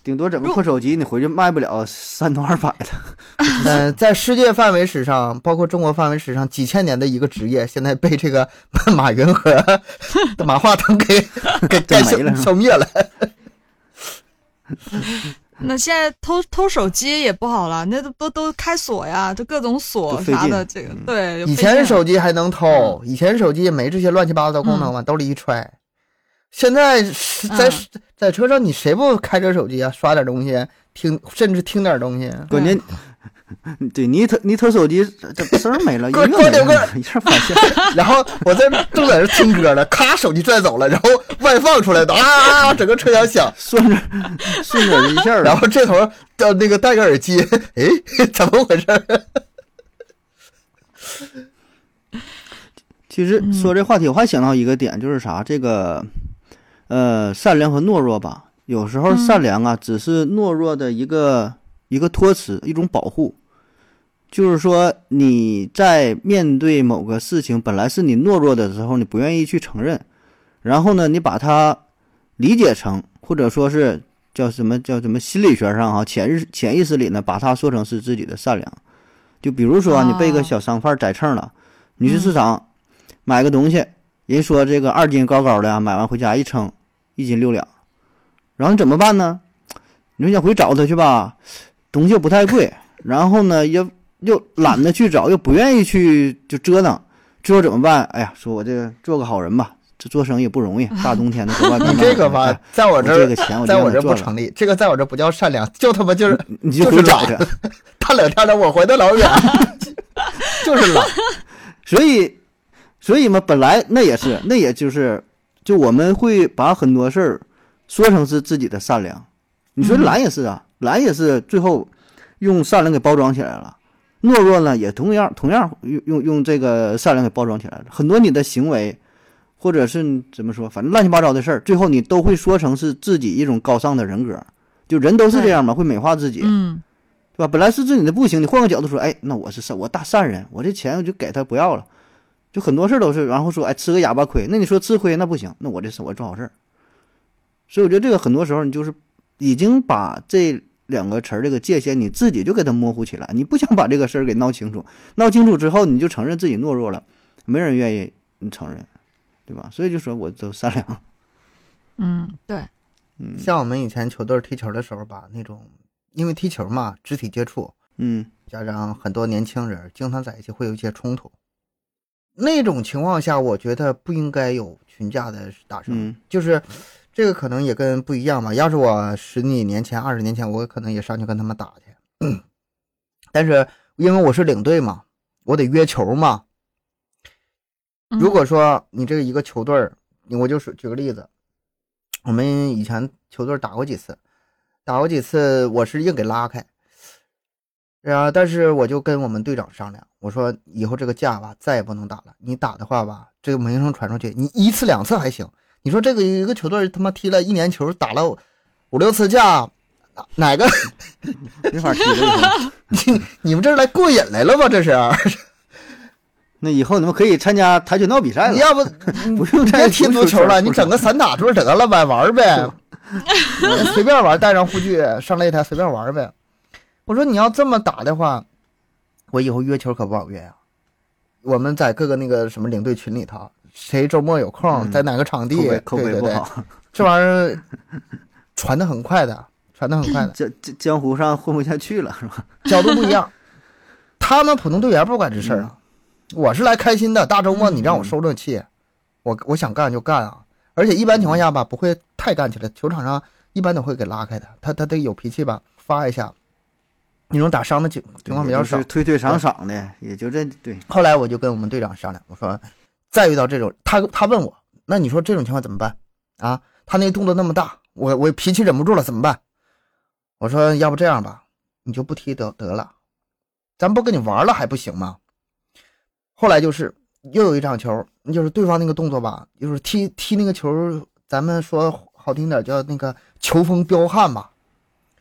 顶多整个破手机，你回去卖不了三头二百的。嗯，[laughs] 在世界范围史上，包括中国范围史上，几千年的一个职业，现在被这个 [laughs] 马云和马化腾给给给消整没了消灭了。[laughs] 那现在偷偷手机也不好了，那都都都开锁呀，就各种锁啥的，这个嗯对。以前手机机还能偷，以前手机也没这些乱七八糟的功能往兜里一揣。现在在嗯在车上，你谁不开着手机啊，刷点东西，听甚至听点东西？关键，[laughs] 对你一偷你偷手机，这这声儿没了，[laughs] 音快乐没了，[laughs] 一下发现。然后我在正在这听歌呢，咔，手机拽走了，然后外放出来的啊啊啊，整个车厢响。顺着顺着一下，然后这头的那个戴个耳机，哎，怎么回事？其实说这话题，我还想到一个点，就是啥，这个，呃，善良和懦弱吧。有时候善良啊，只是懦弱的一个一个托词，一种保护。就是说你在面对某个事情，本来是你懦弱的时候，你不愿意去承认，然后呢，你把它理解成，或者说是叫什么叫什么心理学上哈、潜意潜意识里呢，把它说成是自己的善良。就比如说啊你被个哦小商贩宰秤了，你去市场买个东西，人说这个二斤高高的啊，买完回家一称，一斤六两，然后你怎么办呢？你说想回找他去吧，东西又不太贵，然后呢又又懒得去找，又不愿意去就折腾，最后怎么办？哎呀，说我这个做个好人吧，这做生意不容易，大冬天的 [laughs] 这个吧，在我这儿这个，钱我在我这不成立，这个在我这不叫善良，就他妈就是你就找去。[laughs] 大冷天的，我回的老远，[laughs] 就是懒。所以，所以嘛，本来那也是，那也就是，就我们会把很多事儿说成是自己的善良。你说嗯懒也是啊，懒也是最后用善良给包装起来了。懦弱呢，也同样同样用用用这个善良给包装起来了。很多你的行为，或者是怎么说，反正乱七八糟的事儿，最后你都会说成是自己一种高尚的人格。就人都是这样嘛，会美化自己。嗯对吧？本来是自己的不行，你换个角度说，哎，那我是善，我大善人，我这钱我就给他不要了，就很多事儿都是，然后说，哎，吃个哑巴亏，那你说吃亏那不行，那我这是我做好事儿，所以我觉得这个很多时候你就是已经把这两个词儿这个界限你自己就给它模糊起来，你不想把这个事儿给闹清楚，闹清楚之后你就承认自己懦弱了，没人愿意你承认，对吧？所以就说我都善良，嗯，对，嗯像我们以前球队踢球的时候吧，那种因为踢球嘛，肢体接触，嗯加上很多年轻人经常在一起会有一些冲突。那种情况下，我觉得不应该有群架的打声，嗯就是这个可能也跟不一样吧。要是我十几年前、二十年前，我可能也上去跟他们打去。但是因为我是领队嘛，我得约球嘛。嗯如果说你这个一个球队儿，我就是举个例子，我们以前球队打过几次，打过几次，我是硬给拉开，然后但是我就跟我们队长商量，我说以后这个架吧再也不能打了，你打的话吧，这个名声传出去，你一次两次还行，你说这个一个球队他妈踢了一年球，打了五六次架，哪个 [laughs] 没法踢了。[laughs] 你你们这是来过瘾来了吧？这是，[laughs] 那以后你们可以参加跆拳道比赛了你，要不不用再别踢足球了，你整个个散打桌得了呗，玩呗，随便玩，带上护具上擂台随便玩呗。我说你要这么打的话，我以后约球可不好约呀、我们在各个那个什么领队群里头，谁周末有空，嗯在哪个场地，口碑口对对对，碑不好，[laughs] 这玩意儿传的很快的，传的很快的，江江江湖上混不下去了，是吧？[laughs] 角度不一样。他们普通队员不管这事儿啊，我是来开心的。大周末你让我受这气，我我想干就干啊。而且一般情况下吧，不会太干起来。球场上一般都会给拉开的，他他得有脾气吧，发一下。那种打伤的情情况比较少。推推搡搡的，也就这对，后来我就跟我们队长商量，我说，再遇到这种，他他问我，那你说这种情况怎么办啊？他那动作那么大，我我脾气忍不住了，怎么办？我说，要不这样吧，你就不踢得得了，咱不跟你玩了还不行吗？后来就是又有一场球，就是对方那个动作吧，就是踢踢那个球，咱们说好听点叫那个球风彪悍吧，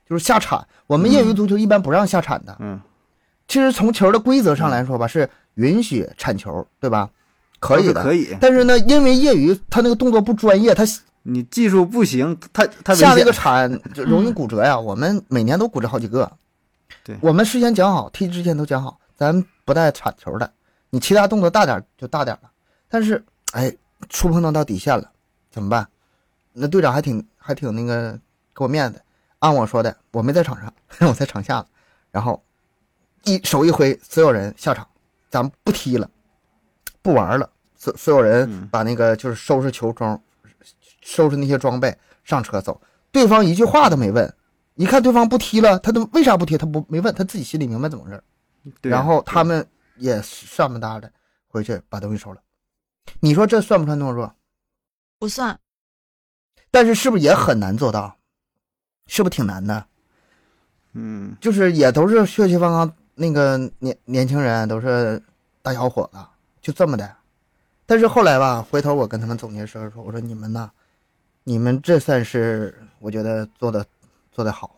就是下铲。我们业余足球一般不让下铲的，嗯，其实从球的规则上来说吧，是允许铲球，对吧？可以的，可以。但是呢，因为业余他那个动作不专业，他你技术不行，太太危下那个。铲就容易骨折呀。我们每年都骨折好几个。对我们事先讲好，踢之前都讲好，咱不带铲球的。你其他动作大点就大点了，但是哎，触碰到到底线了，怎么办？那队长还挺还挺那个给我面子，按我说的，我没在场上，[laughs] 我在场下呢。然后一手一挥，所有人下场，咱们不踢了，不玩了。所所有人嗯把那个就是收拾球装，收拾那些装备上车走。对方一句话都没问，一看对方不踢了，他都为啥不踢？他不没问，他自己心里明白怎么回事然后他们也上不搭的回去把东西收了。你说这算不算懦弱？不算。但是是不是也很难做到？是不是挺难的？嗯，就是也都是血气方刚，那个年年轻人都是大小伙子，就这么的。但是后来吧，回头我跟他们总结时候说，我说你们呐，你们这算是我觉得做的做的好，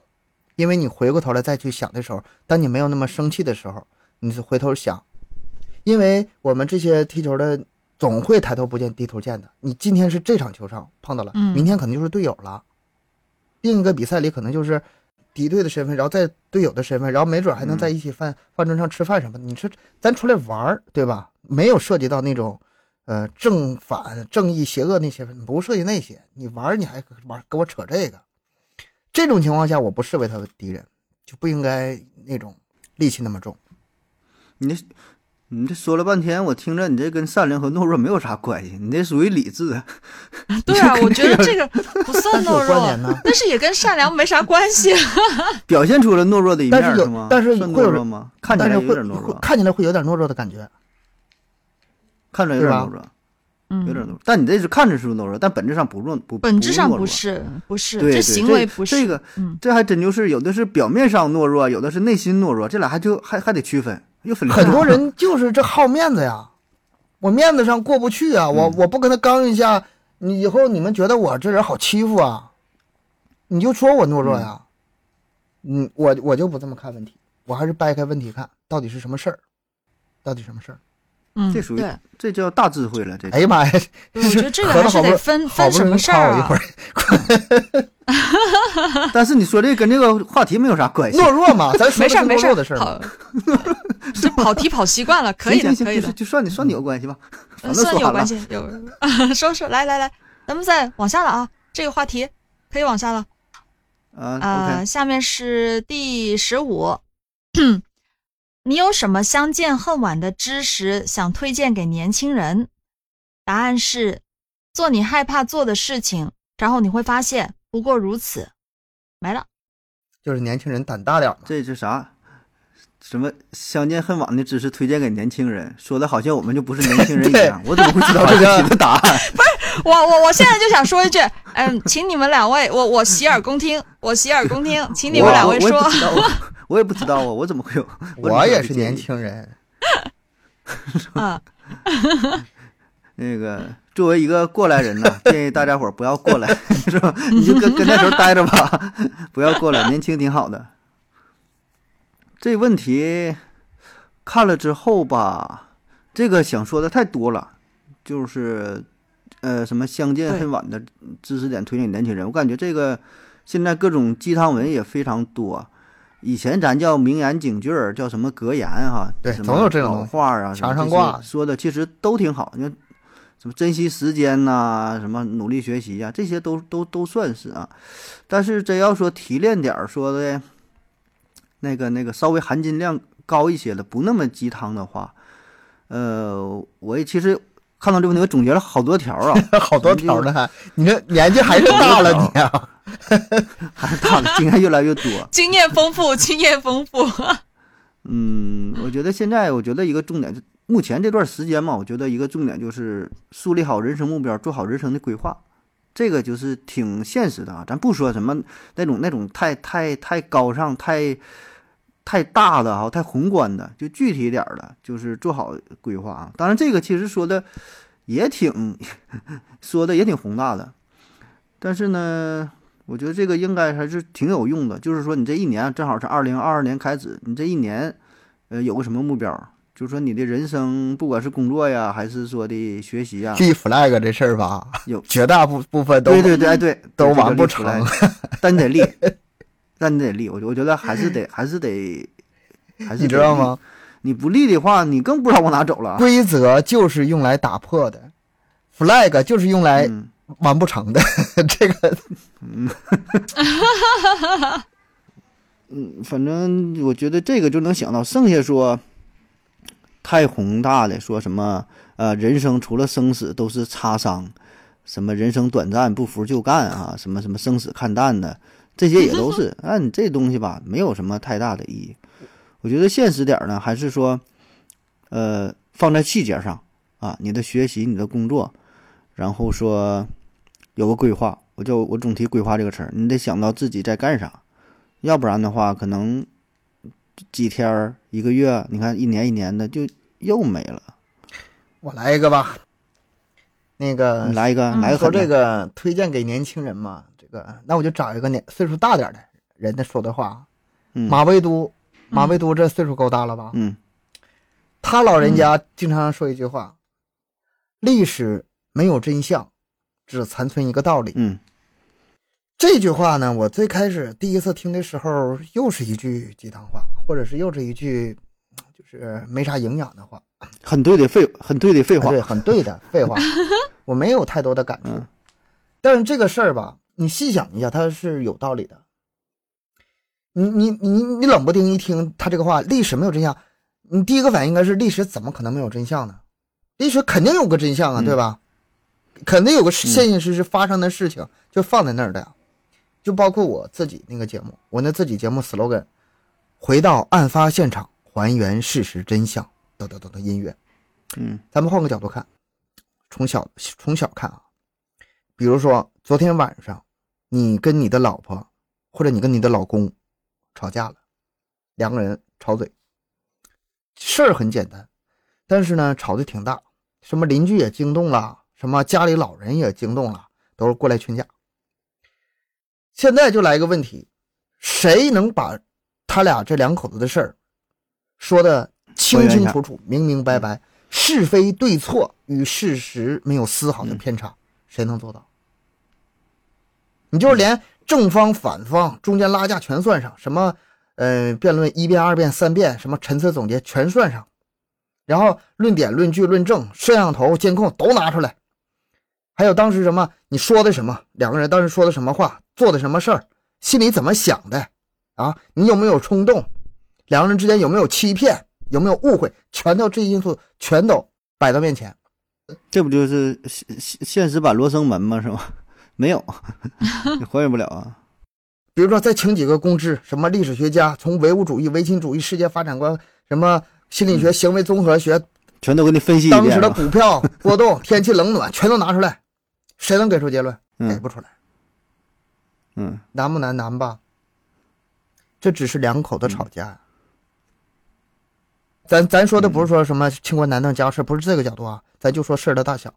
因为你回过头来再去想的时候，当你没有那么生气的时候，你是回头想，因为我们这些踢球的总会抬头不见低头见的。你今天是这场球上碰到了，嗯明天可能就是队友了，另一个比赛里可能就是敌对的身份，然后在队友的身份，然后没准还能在一起饭、饭桌上吃饭什么的。你说咱出来玩儿，对吧？没有涉及到那种，呃，正反、正义、邪恶那些，不涉及那些。你玩儿你还玩给我扯这个，这种情况下，我不视为他的敌人，就不应该那种戾气那么重。你这你这说了半天，我听着你这跟善良和懦弱没有啥关系，你这属于理智。对啊，我觉得这这个 [laughs] 不算懦弱但是也跟善良没啥关系。[laughs] 表现出了懦弱的一面但是吗？但是算会弱吗？看起来会有点懦弱，看起来会有点懦弱的感觉。看着有点懦弱，嗯，有点懦弱。但你这是看着是懦弱，但本质上不弱，不本质上懦弱不是，不是，这，行为不是。这个，嗯，这还真就是有的是表面上懦弱，有的是内心懦弱，这俩还就还还得区分，很多人就是这好面子呀，我面子上过不去啊，我嗯。我不跟他刚一下，你以后你们觉得我这人好欺负啊，你就说我懦弱呀，嗯，我我就不这么看问题，我还是掰开问题看，到底是什么事儿，到底什么事儿？嗯，这属于，这叫大智慧了。这哎呀妈呀，我觉得这个还是得分分什么事儿啊一会。儿，[laughs] 但是你说这个跟这个话题没有啥关系。懦弱嘛，咱说没事没事儿懦弱的事。跑，[laughs] 这跑题跑习惯了，可以的可以的就，算你算你有关系吧。算有关系，有 [laughs] 说说来来来，咱们再往下了啊，这个话题可以往下了。啊呃，下面是第十五，你有什么相见恨晚的知识想推荐给年轻人？答案是，做你害怕做的事情，然后你会发现不过如此，没了。就是年轻人胆大点嘛。这是啥？什么相见恨晚的知识推荐给年轻人，说的好像我们就不是年轻人一样。我怎么会知道这个题的答案？[laughs] 我我我现在就想说一句，嗯，请你们两位，我我洗耳恭听，我洗耳恭听，请你们两位说 [laughs] 我我也不，知道，啊，[laughs] 我怎么会有？[laughs] 我也是年。轻人，[laughs] 嗯，那个作为一个过来人呢，建议大家伙儿不要过来，是吧？你就跟跟那时候待着吧，不要过来，年轻挺好的。这问题看了之后吧，这个想说的太多了，就是呃，什么相见恨晚的知识点推荐给年轻人，我感觉这个现在各种鸡汤文也非常多。以前咱叫名言警句儿，叫什么格言哈，对总有这种话啊，什么这些墙上挂说的其实都挺好。你看什么珍惜时间呐、什么努力学习呀、这些都都都算是啊。但是真要说提炼点儿说的，那个那个稍微含金量高一些的，不那么鸡汤的话，呃，我也其实看到这个问题，我总结了好多条啊，[laughs] 好多条呢还，你这年纪还是大了 [laughs] 你啊。还是大了，经验越来越多。[laughs] 经验丰富，经验丰富。嗯，我觉得现在，我觉得一个重点，就目前这段时间嘛，我觉得一个重点就是树立好人生目标，做好人生的规划，这个就是挺现实的啊。咱不说什么那种那种太太太高尚、太太大的哈、太宏观的，就具体点儿的，就是做好规划啊。当然，这个其实说的也挺 [laughs] 说的也挺宏大的，但是呢，我觉得这个应该还是挺有用的。就是说，你这一年正好是二零二二年开始，你这一年，呃，有个什么目标？就是说，你的人生，不管是工作呀，还是说的学习呀，立 flag 这事儿吧，有绝大部部分都对对对，哎对，都完不成，[laughs] 但你得立，但你得立。我我觉得还是 [laughs] 得，还是得，还是你？知道吗？你不立的话，你更不知道往哪走了。规则就是用来打破的，flag 就是用来嗯，完不成的。[laughs] 这个 [laughs] 嗯，反正我觉得这个就能想到，剩下说太宏大的，说什么呃，人生除了生死都是擦伤，什么人生短暂，不服就干啊，什么什么生死看淡的，这些也都是。啊，你这东西吧，没有什么太大的意义。我觉得现实点儿呢，还是说，呃，放在细节上啊，你的学习，你的工作，然后说有个规划。我就我总提规划这个词儿，你得想到自己在干啥，要不然的话，可能几天儿、一个月，你看一年一年的就又没了。我来一个吧。那个你来一个，嗯来个说这。个推荐给年轻人嘛，这个那我就找一个年岁数大点的人的说的话。嗯马未都，马未都这岁数够大了吧？嗯他老人家经常说一句话：“历史没有真相，只残存一个道理。嗯这句话呢，我最开始第一次听的时候，又是一句鸡汤话，或者是又是一句就是没啥营养的话。很对的废，很对的废话。啊对，很对的废话，[laughs] 我没有太多的感触。嗯但是这个事儿吧，你细想一下，它是有道理的。你你你你冷不丁一听他这个话，历史没有真相，你第一个反应应该是历史怎么可能没有真相呢？历史肯定有个真相啊，嗯对吧？肯定有个现现实实发生的事情就放在那儿的呀。就包括我自己那个节目，我那自己节目 slogan，回到案发现场，还原事实真相，等等等等音乐。嗯咱们换个角度看，从小从小看啊，比如说昨天晚上，你跟你的老婆或者你跟你的老公吵架了，两个人吵嘴，事儿很简单，但是呢吵得挺大，什么邻居也惊动了，什么家里老人也惊动了，都是过来劝架。现在就来一个问题，谁能把他俩这两口子的事儿说的清清楚楚、明明白白，是非对错与事实没有丝毫的偏差，谁能做到？你就是连正方反方中间拉架全算上，什么呃辩论一辩、二辩、三辩，什么陈词总结全算上，然后论点、论据、论证，摄像头、监控都拿出来，还有当时什么你说的什么，两个人当时说的什么话，做的什么事儿，心里怎么想的啊？你有没有冲动？两个人之间有没有欺骗？有没有误会？全都这些因素全都摆到面前。这不就是现现实版罗生门吗？是吧？没有，你 [laughs] 还原不了啊。比如说，再请几个公知，什么历史学家，从唯物主义、唯心主义、世界发展观，什么心理学、行为综合学，全都给你分析一遍。当时的股票波动、天气冷暖，全都拿出来，谁能给出结论？给嗯不出来，嗯难不难？难吧？这只是两口子吵架呀。咱咱说的不是说什么清官难断家务事，不是这个角度啊，咱就说事儿的大小。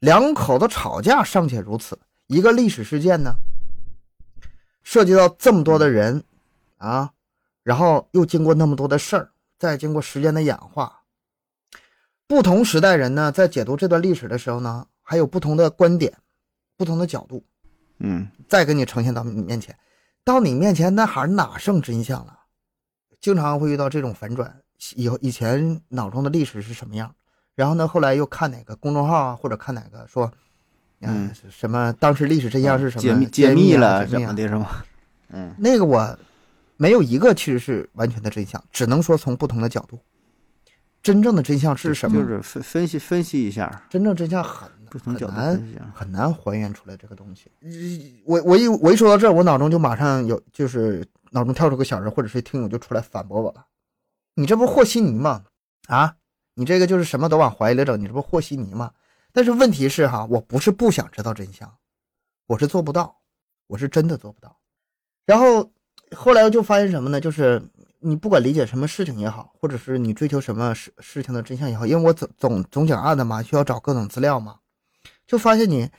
两口子吵架尚且如此，一个历史事件呢，涉及到这么多的人啊，然后又经过那么多的事儿，再经过时间的演化，不同时代人呢，在解读这段历史的时候呢，还有不同的观点、不同的角度，嗯。再给你呈现到你面前，到你面前那还哪剩真相了？经常会遇到这种反转，以后以前脑中的历史是什么样，然后呢，后来又看哪个公众号啊，或者看哪个说，嗯呃，什么当时历史真相是什么？解密解密啊了怎什么的是吗？[laughs] 嗯那个我没有一个其实是完全的真相，只能说从不同的角度，真正的真相是什么？就是分分析分析一下，真正真相很不同角度很难。很难还原出来这个东西。我我一我一说到这儿，我脑中就马上有就是脑中跳出个小人，或者是听友就出来反驳我了。你这不是和稀泥吗？啊，你这个就是什么都往怀里整，你这不和稀泥吗？但是问题是哈，我不是不想知道真相，我是做不到，我是真的做不到。然后后来就发现什么呢？就是你不管理解什么事情也好，或者是你追求什么事事情的真相也好，因为我总总总讲案的嘛，需要找各种资料嘛，就发现你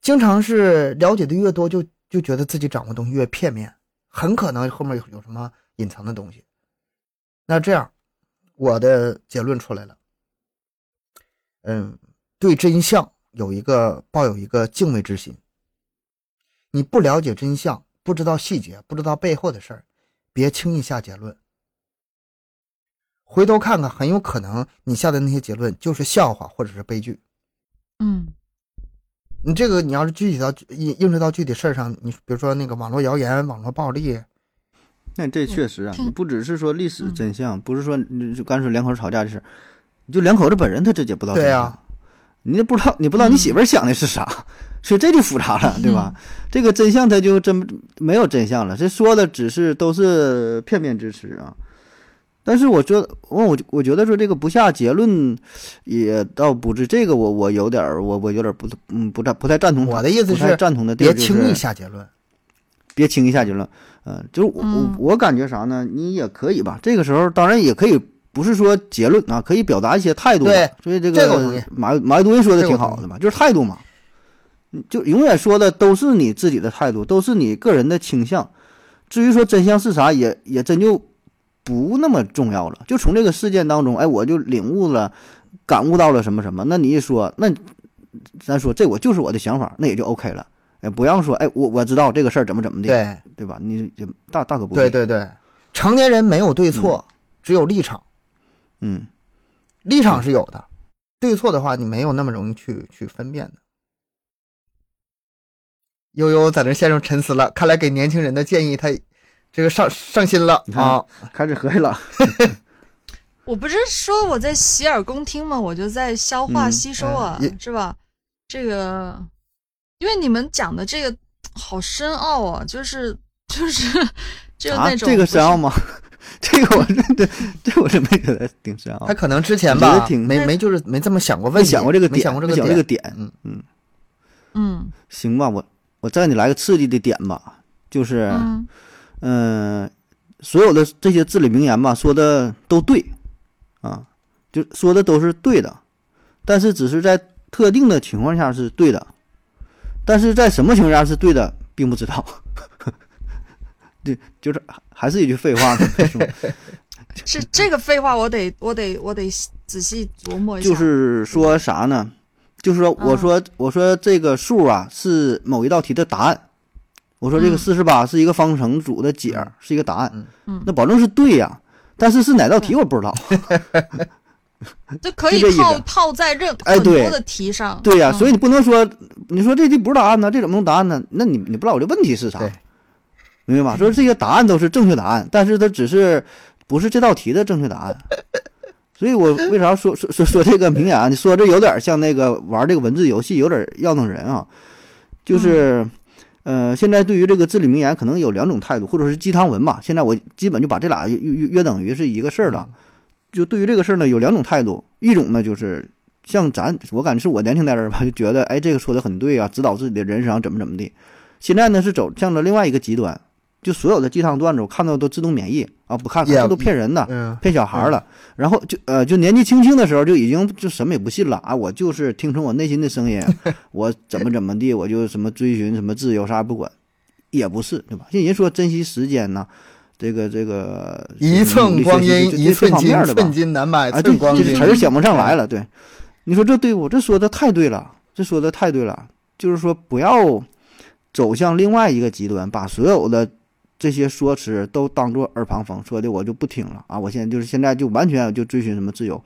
经常是了解的越多，就就觉得自己掌握东西越片面，很可能后面有有什么隐藏的东西。那这样，我的结论出来了。嗯，对真相有一个抱有一个敬畏之心。你不了解真相，不知道细节，不知道背后的事儿，别轻易下结论。回头看看，很有可能你下的那些结论就是笑话或者是悲剧。嗯你这个你要是具体到应应试到具体事儿上，你比如说那个网络谣言、网络暴力，那这确实啊，你不只是说历史嗯真相，不是说你就干脆两口子吵架的事儿，你就两口子本人他这解不到真相。对呀你也不知道，你不知道你媳妇儿想的是啥，[laughs] 所以这就复杂了，对吧？这个真相它就真没有真相了，这说的只是都是片面之词啊。但是我觉得，我我我觉得说这个不下结论，也倒不是这个，我我有点儿，我我有点儿不嗯不太不太赞同。我的意思是赞同的别轻易下结论。别轻易下结论。嗯，就是我嗯我我感觉啥呢？你也可以吧。这个时候当然也可以，不是说结论啊，可以表达一些态度。对所以这这个马马未都人说的挺好的嘛，就是态度嘛。就永远说的都是你自己的态度，都是你个人的倾向。至于说真相是啥，也也真就不那么重要了。就从这个事件当中，哎，我就领悟了、感悟到了什么什么。那你一说，那咱说这我就是我的想法，那也就 OK 了。哎，不要说，哎，我我知道这个事儿怎么怎么的，对对吧？你就大大可不必。对对对，成年人没有对错，只有立场。嗯，立场是有的，对错的话你没有那么容易去去分辨的。悠悠在那陷入沉思了，看来给年轻人的建议他这个上上心了啊。开始合计了。[laughs] 我不是说我在洗耳恭听吗？我就在消化嗯吸收啊，是吧？这个，因为你们讲的这个好深奥啊，就是就是 [laughs] 就啊，那种、这个深奥？吗？[laughs] 这个我真的，这我真没觉得挺深奥他。可能之前吧没没就是没这么想过问没题，想过这个点，没想过这个点。嗯嗯，嗯行吧，我我再给你来个刺激的点吧，就是嗯嗯、所有的这些至理名言吧，说的都对啊，就说的都是对的，但是只是在特定的情况下是对的，但是在什么情况下是对的，并不知道。[laughs] 对，就是还是一句废话呢，[laughs] 是这个废话，我得我得我得仔细琢磨一下。就是说啥呢？就是说，我嗯说我说这个数啊是某一道题的答案，我说这个嗯。四十八是一个方程组的解儿，是一个答案，那保证是对呀。但是是哪道题我不知道，[laughs] 这可以套套在任很多的题上。对呀，嗯。所以你不能说你说这题不是答案呢，这怎么能答案呢？那你你不知道我这问题是啥？对，明白吧？说这些答案都是正确答案，但是它只是不是这道题的正确答案。[laughs] 所以我为啥说说说说这个名言啊？你说这有点像那个玩这个文字游戏，有点要弄人啊。就是，呃，现在对于这个至理名言，可能有两种态度，或者是鸡汤文吧。现在我基本就把这俩约约约等于是一个事儿了。就对于这个事儿呢，有两种态度，一种呢就是像咱，我感觉是我年轻那阵儿吧，[laughs] 就觉得哎，这个说的很对啊，指导自己的人生怎么怎么地。现在呢是走向了另外一个极端，就所有的鸡汤段子我看到都自动免疫啊，不看，这都骗人的，嗯，骗小孩儿了。然后就呃，就年纪轻轻的时候就已经就什么也不信了啊，我就是听从我内心的声音，[laughs] 我怎么怎么地，我就什么追寻什么自由啥也不管，也不是对吧？像人说珍惜时间呢，这个这个一寸光阴一寸金，寸金难买啊，寸光阴。词儿想不上来了。对，你说这对不？这说的太对了，这说的太对了。就是说，不要走向另外一个极端，把所有的这些说辞都当做耳旁风，说的我就不听了啊！我现在就是现在就完全就追寻什么自由，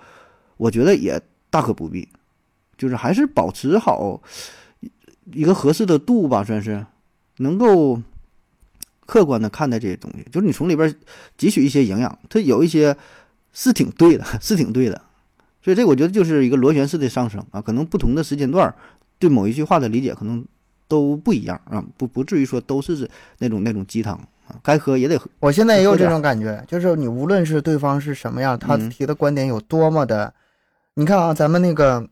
我觉得也大可不必，就是还是保持好一个合适的度吧，算是能够客观的看待这些东西，就是你从里边汲取一些营养，它有一些是挺对的，是挺对的。所以这我觉得就是一个螺旋式的上升啊，可能不同的时间段对某一句话的理解可能都不一样啊，不不至于说都是那种那种鸡汤啊，该喝也得喝。我现在也有这种感觉，就是你无论是对方是什么样，他嗯提的观点有多么的，你看啊，咱们那个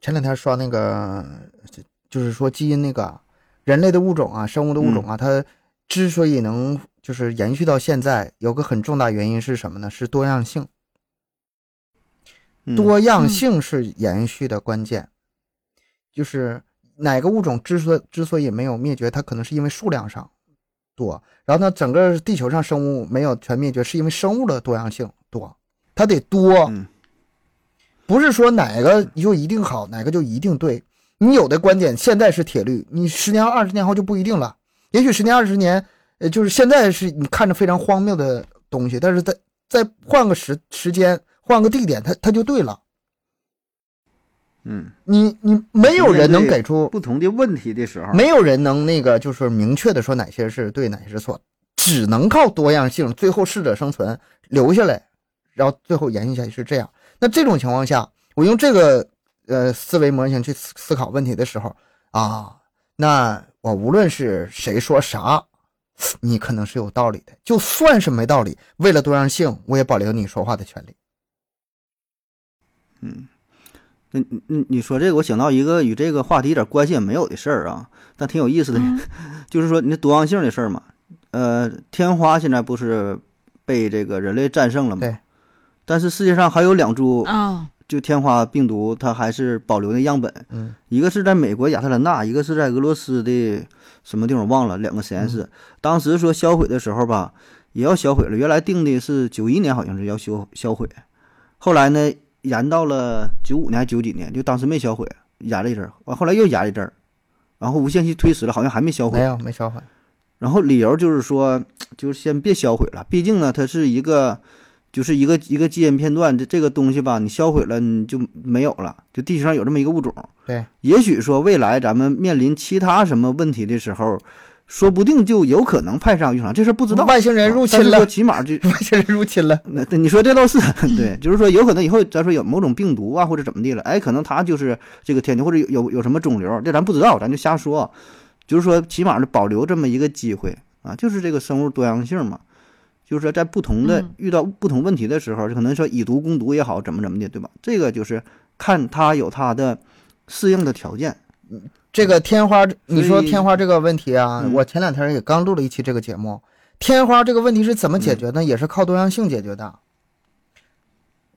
前两天刷那个，就是说基因那个人类的物种啊，生物的物种啊，它之所以能就是延续到现在，有个很重大原因是什么呢？是多样性。嗯多样性是延续的关键，就是哪个物种之所之所以没有灭绝，它可能是因为数量上多，然后呢，整个地球上生物没有全灭绝，是因为生物的多样性多，它得多，嗯不是说哪个就一定好，哪个就一定对。你有的观点现在是铁律，你十年、二十年后就不一定了。也许十年、二十年，呃，就是现在是你看着非常荒谬的东西，但是在再换个时时间，换个地点，它它就对了。嗯，你你没有人能给出，不同的问题的时候，没有人能那个就是明确的说哪些是对，哪些是错，只能靠多样性，最后适者生存留下来，然后最后延续下去是这样。那这种情况下，我用这个呃思维模型去思思考问题的时候啊，那我无论是谁说啥，你可能是有道理的，就算是没道理，为了多样性，我也保留你说话的权利。嗯，那你你你说这个，我想到一个与这个话题一点关系也没有的事儿啊，但挺有意思的，嗯 [laughs] 就是说你那多样性的事儿嘛。呃，天花现在不是被这个人类战胜了吗？对。但是世界上还有两株啊，就天花病毒，它还是保留的样本，嗯一个是在美国亚特兰大，一个是在俄罗斯的什么地方忘了，两个实验室。当时说销毁的时候吧，也要销毁了，原来定的是九一年，好像是要销销毁，后来呢延到了九五年还九几年，就当时没销毁，延了一阵儿，完后来又延了一阵儿，然后无限期推迟了，好像还没销毁没。有没销毁。然后理由就是说，就是先别销毁了，毕竟呢，它是一个，就是一个一个基因片段，这这个东西吧，你销毁了你就没有了，就地球上有这么一个物种。对，也许说未来咱们面临其他什么问题的时候，说不定就有可能派上用场，这事儿不知道。外星人入侵了，起码就 [laughs] 外星人入侵了。那那你说这倒是 [laughs] 对，就是说有可能以后咱说有某种病毒啊或者怎么地了，哎，可能它就是这个天敌，或者有有有什么肿瘤，这咱不知道，咱就瞎说。就是说起码是保留这么一个机会啊，就是这个生物多样性嘛，就是说在不同的嗯遇到不同问题的时候，就可能说以毒攻毒也好，怎么怎么的，对吧？这个就是看它有它的适应的条件。这个天花，你说天花这个问题啊，嗯我前两天也刚录了一期这个节目。天花这个问题是怎么解决呢？也是靠多样性解决的。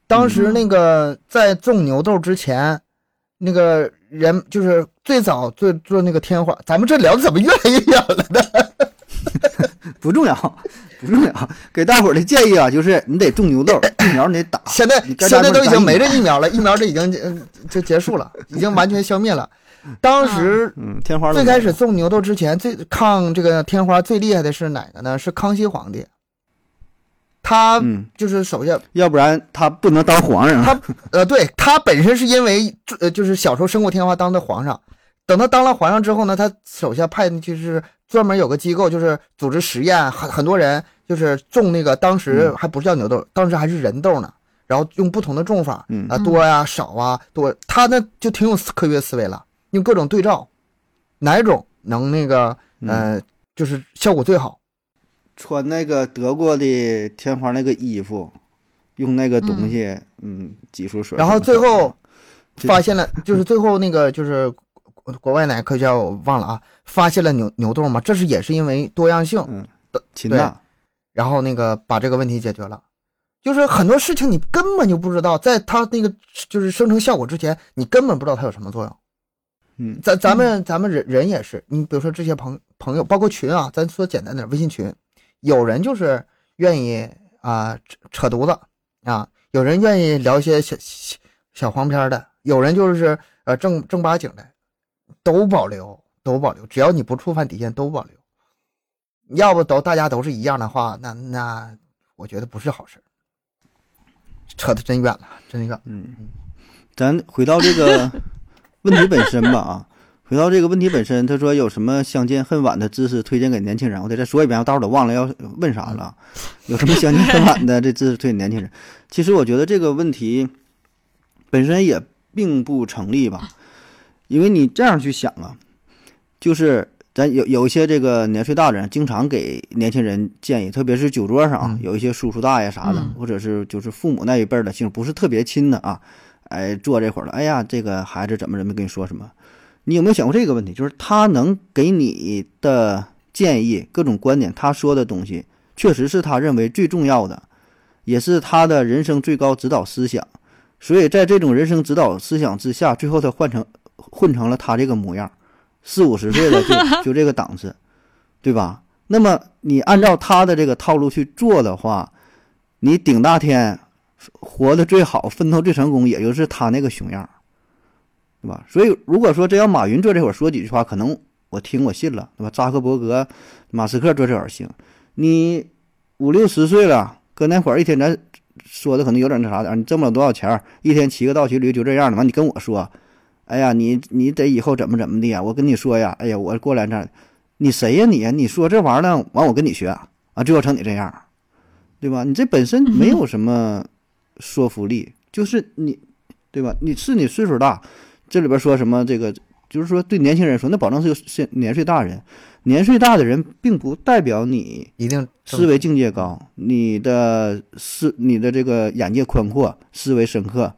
当时那个在种牛痘之前，那个人就是最早做做那个天花，咱们这聊的怎么越来越远了呢？[laughs] 不重要，不重要。给大伙儿的建议啊，就是你得种牛痘，疫苗你得打。现在现在都已经没这疫苗了，疫苗这已经嗯就结束了，已经完全消灭了。当时嗯，天花最开始种牛痘之前，最抗这个天花最厉害的是哪个呢？是康熙皇帝，他嗯，就是手下要不然他不能当皇上。他呃，对他本身是因为呃，就是小时候生过天花，当的皇上。等他当了皇上之后呢，他手下派的就是专门有个机构，就是组织实验，很很多人就是种那个，当时嗯还不是叫牛痘，当时还是人痘呢。然后用不同的种法，嗯啊多呀、少啊多，他那就挺有科学思维了，用各种对照，哪种能那个嗯呃，就是效果最好。穿那个德国的天花那个衣服，用那个东西，嗯，挤出水。然后最后发现了，就是最后那个就是国国外哪个科学家我忘了啊，发现了牛牛痘嘛，这是也是因为多样性，嗯的，秦大，然后那个把这个问题解决了。就是很多事情你根本就不知道，在它那个就是生成效果之前，你根本不知道它有什么作用。嗯咱咱们咱们人人也是，你比如说这些朋朋友，包括群啊，咱说简单点，微信群，有人就是愿意啊、扯扯犊子啊，有人愿意聊一些小小小黄片的，有人就是呃正正八经的，都保留都保留，只要你不触犯底线都保留。要不都大家都是一样的话，那那我觉得不是好事。扯得真远了，真远。嗯，咱回到这个问题本身吧啊，回到这个问题本身，他说有什么相见恨晚的知识推荐给年轻人？我得再说一遍，我待会儿都忘了要问啥了。[laughs] 有什么相见恨晚的这知识推荐年轻人？其实我觉得这个问题本身也并不成立吧，因为你这样去想啊，就是咱有有一些这个年岁大的人，经常给年轻人建议，特别是酒桌上啊嗯有一些叔叔大爷啥的，嗯或者是就是父母那一辈儿的，其实不是特别亲的啊，哎，坐这会儿了，哎呀，这个孩子怎么怎么跟你说什么？你有没有想过这个问题？就是他能给你的建议、各种观点，他说的东西，确实是他认为最重要的，也是他的人生最高指导思想。所以在这种人生指导思想之下，最后他换成混成了他这个模样，四五十岁了就就这个档次，对吧？那么你按照他的这个套路去做的话，你顶大天活得最好，奋斗最成功，也就是他那个熊样，对吧？所以如果说真要马云坐这会儿说几句话，可能我听我信了，对吧？扎克伯格、马斯克坐这会儿行，你五六十岁了，搁那会儿一天咱说的可能有点那啥点儿，你挣不了多少钱儿，一天骑个倒骑驴就这样的，完你跟我说，哎呀，你你得以后怎么怎么的呀？我跟你说呀，哎呀，我过来这，你谁呀你？你说这玩意儿呢？完我跟你学啊，最后成你这样，对吧？你这本身没有什么说服力，就是你对吧？你是你岁数大，这里边说什么这个，就是说对年轻人说，那保证是个现年岁大人，年岁大的人并不代表你一定思维境界高，你的思你的这个眼界宽阔，思维深刻。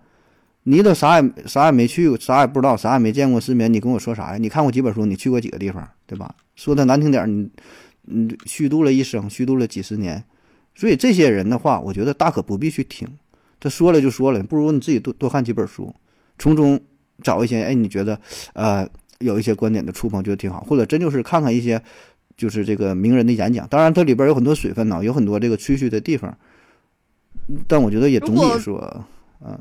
你都啥也啥也没去过，啥也不知道，啥也没见过世面，你跟我说啥呀？你看过几本书？你去过几个地方，对吧？说的难听点儿，你你虚度了一生，虚度了几十年。所以这些人的话，我觉得大可不必去听。他说了就说了，不如你自己多多看几本书，从中找一些哎，你觉得呃有一些观点的触碰，觉得挺好，或者真就是看看一些就是这个名人的演讲。当然，它里边有很多水分呢，有很多这个吹嘘的地方，但我觉得也总比说。嗯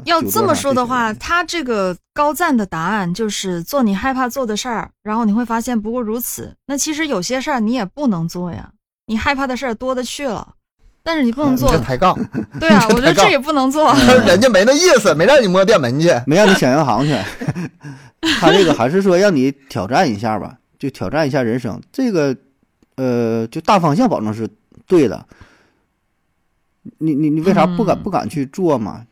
要这么说的话，他这个高赞的答案就是做你害怕做的事儿，然后你会发现不过如此。那其实有些事儿你也不能做呀，你害怕的事儿多的去了，但是你不能做。抬杠。[laughs] 对啊，我觉得这也不能做。[laughs] 人家没那意思，没让你摸电门去，没让你抢银行去。[laughs] 他这个还是说让你挑战一下吧，就挑战一下人生。这个，呃，就大方向保证是对的。你你你为啥不敢不敢去做嘛？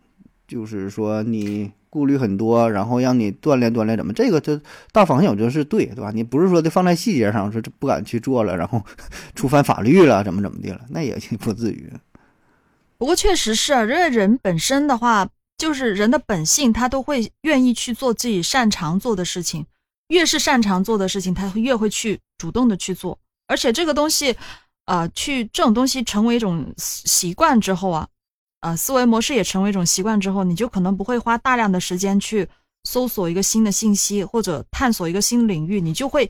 就是说你顾虑很多，然后让你锻炼锻炼，怎么这个这大方向我觉得是对，对吧？你不是说的放在细节上说这不敢去做了，然后 [laughs] 触犯法律了，怎么怎么的了？那也 [laughs] 不至于。不过确实是啊，因为人本身的话，就是人的本性，他都会愿意去做自己擅长做的事情。越是擅长做的事情，他越会去主动的去做。而且这个东西，呃，去这种东西成为一种习惯之后啊。呃，思维模式也成为一种习惯之后，你就可能不会花大量的时间去搜索一个新的信息或者探索一个新领域，你就会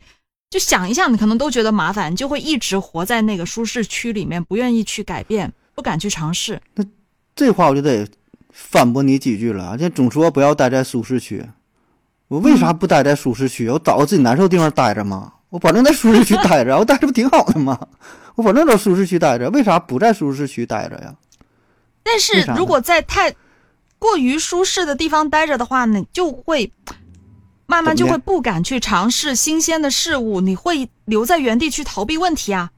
就想一下，你可能都觉得麻烦，你就会一直活在那个舒适区里面，不愿意去改变，不敢去尝试。那这话我就得反驳你几句了，这总说不要待在舒适区，我为啥不待在舒适区？我找个自己难受的地方待着吗？我保证在舒适区待着，我待着不挺好的吗？我保证在舒适区待着，为啥不在舒适区待着呀？但是如果在太过于舒适的地方待着的话呢，就会慢慢就会不敢去尝试新鲜的事物，你会留在原地去逃避问题啊。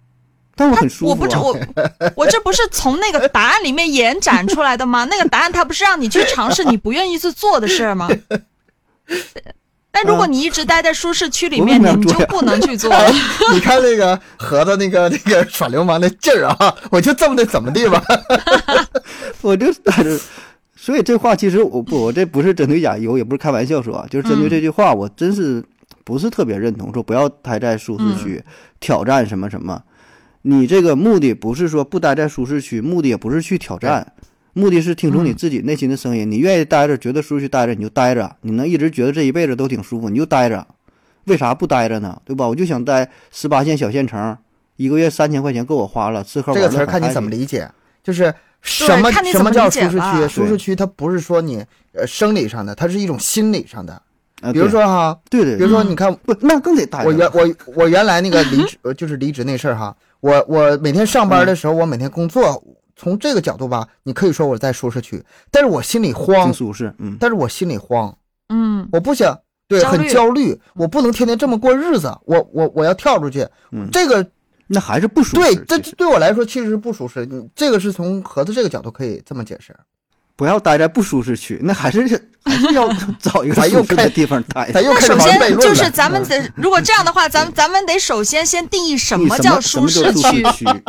但我很舒服。我不知我我这不是从那个答案里面延展出来的吗？那个答案它不是让你去尝试你不愿意去做的事儿吗？但如果你一直待在舒适区里面，你就不能去做。你看那个盒子那个那个耍流氓的劲儿啊，[laughs] 我就这么的怎么地吧。[laughs] 我就所以这话其实我不，我这不是针对亚游，也不是开玩笑说，就是针对这句话，我真是不是特别认同。说不要待在舒适区，挑战什么什么。你这个目的不是说不待在舒适区，目的也不是去挑战。目的是听从你自己内心的声音，你愿意待着，觉得舒服待着，你就待着。你能一直觉得这一辈子都挺舒服，你就待着。为啥不待着呢？对吧？我就想待十八线小县城，一个月三千块钱够我花了，吃喝玩乐。这个词看你怎么理解，就是什么什么叫舒适区？舒适区它不是说你呃生理上的，它是一种心理上的。比如说哈，对对，比如说你看，不那更得待。我原我我原来那个离职就是离职那事儿哈，我我每天上班的时候，我每天工作。从这个角度吧，你可以说我在舒适区，但是我心里慌，舒适，嗯，但是我心里慌，嗯，我不想，对，很焦虑，我不能天天这么过日子，我我我要跳出去，嗯，这个那还是不舒适，对，这对我来说其实是不舒适，你这个是从盒子这个角度可以这么解释。不要待在不舒适区，那还是 [laughs] 还是要找一个舒适的地方待。那首先就是咱们得，如果这样的话，咱们咱们得首先先定义什么叫舒适区，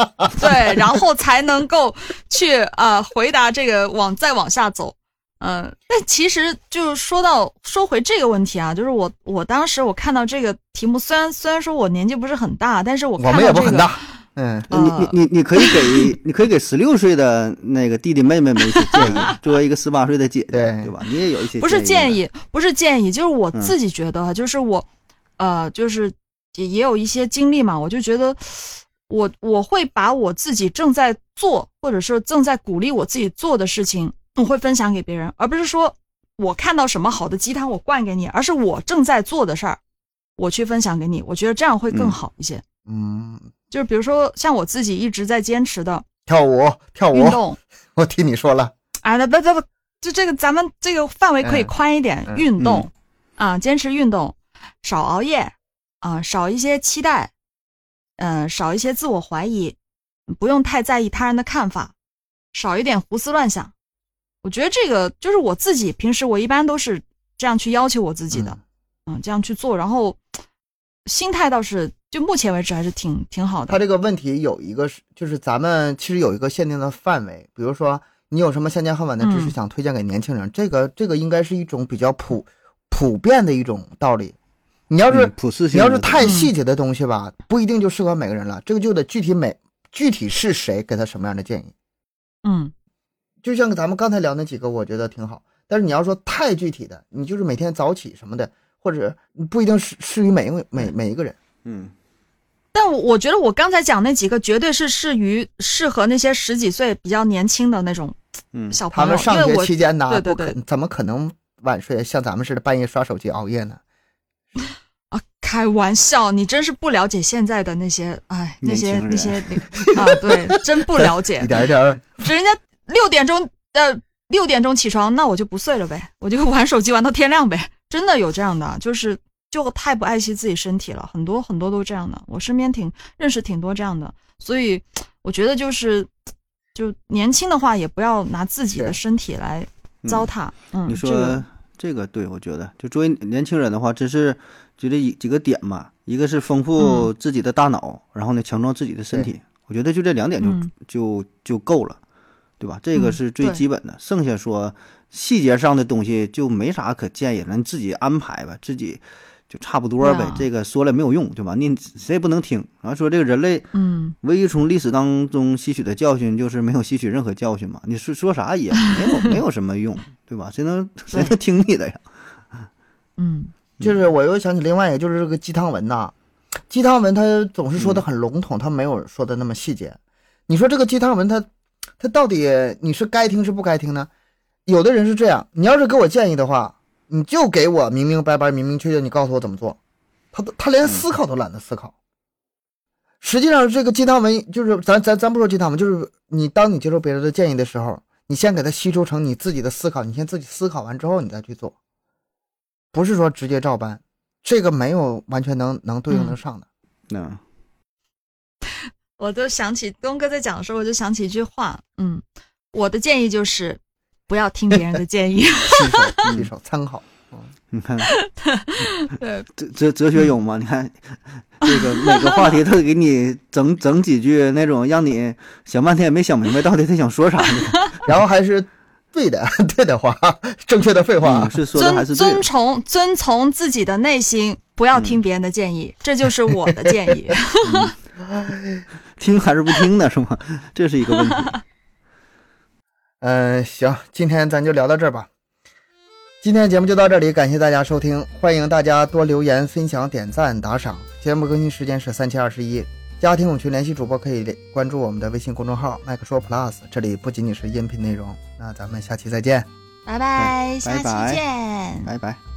[laughs] 对，然后才能够去啊回答这个往再往下走。嗯，那其实就说到说回这个问题啊，就是我我当时我看到这个题目，虽然虽然说我年纪不是很大，但是我看到这个。嗯，你你你你可以给 [laughs] 你可以给十六岁的那个弟弟妹妹们一些建议，[laughs] 作为一个十八岁的姐姐，对吧？你也有一些不是建议，不是建议，就是我自己觉得，就是我，呃，就是也也有一些经历嘛，我就觉得我我会把我自己正在做，或者是正在鼓励我自己做的事情，我会分享给别人，而不是说我看到什么好的鸡汤我灌给你，而是我正在做的事儿，我去分享给你，我觉得这样会更好一些。嗯。就是比如说，像我自己一直在坚持的跳舞，跳舞。运动，[laughs] 我听你说了。啊，那不不不，就这个咱们这个范围可以宽一点，运动啊，坚持运动，少熬夜啊，少一些期待，嗯，少一些自我怀疑，不用太在意他人的看法，少一点胡思乱想，我觉得这个就是我自己平时我一般都是这样去要求我自己的，嗯，这样去做，然后心态倒是就目前为止还是挺挺好的。他这个问题有一个是，就是咱们其实有一个限定的范围，比如说你有什么相见恨晚的知识嗯想推荐给年轻人，这个这个应该是一种比较普普遍的一种道理。你要是、嗯普适你要是太细节的东西吧，不一定就适合每个人了，这个就得具体每具体是谁给他什么样的建议。嗯就像咱们刚才聊那几个，我觉得挺好。但是你要说太具体的，你就是每天早起什么的，或者不一定适适于每一个每每一个人。嗯但我我觉得我刚才讲那几个绝对是适于适合那些十几岁比较年轻的那种嗯小朋友，他们上学因为我期间呢，对对对怎么可能晚睡，像咱们似的半夜刷手机熬夜呢？啊，开玩笑，你真是不了解现在的那些，哎，那些那些 [laughs] 啊，对，真不了解一。点一点，人家六点钟呃六点钟起床，那我就不睡了呗，我就玩手机玩到天亮呗。真的有这样的，就是就太不爱惜自己身体了，很多很多都这样的。我身边挺认识挺多这样的，所以我觉得就是就年轻的话，也不要拿自己的身体来糟蹋。嗯，你说这个这个对，我觉得。就作为年轻人的话，只是就这几几个点嘛，一个是丰富自己的大脑，然后呢强壮自己的身体，我觉得就这两点就、嗯。就就够了，对吧？这个嗯是最基本的，剩下说细节上的东西就没啥可建议了，你自己安排吧，自己就差不多呗。啊这个说了没有用，对吧？你谁也不能听。然后说这个人类嗯唯一从历史当中吸取的教训就是没有吸取任何教训嘛，你说说啥也 [laughs] 没有没有什么用，对吧？谁能谁能听你的呀？嗯就是我又想起另外一个，就是这个鸡汤文呐，鸡汤文它总是说的很笼统，它没有说的那么细节。你说这个鸡汤文它，它到底你是该听是不该听呢？有的人是这样，你要是给我建议的话，你就给我明明白白、明明确确，你告诉我怎么做。他都他连思考都懒得思考。实际上，这个鸡汤文就是咱咱咱不说鸡汤文，就是你当你接受别人的建议的时候，你先给它吸收成你自己的思考，你先自己思考完之后，你再去做，不是说直接照搬，这个没有完全能能对应得上的。嗯我都想起东哥在讲的时候，我就想起一句话，嗯，我的建议就是不要听别人的建议。吸收吸收参考。你看对，哲哲哲学有吗？你看这个每个话题他给你整整几句那种让你想半天也没想明白到底他想说啥呢？[laughs] 然后还是对的 [laughs] 对的话，[laughs] 正确的废话嗯，。是说的还是对的遵从遵从自己的内心，不要听别人的建议，这就是我的建议。听还是不听呢？是吗？这是一个问题。嗯，行，今天咱就聊到这儿吧。今天节目就到这里，感谢大家收听，欢迎大家多留言、分享、点赞、打赏。节目更新时间是三七二十一。家庭有群联系主播可以关注我们的微信公众号“麦克说 Plus”，这里不仅仅是音频内容。那咱们下期再见。拜拜，下期拜拜见。拜拜。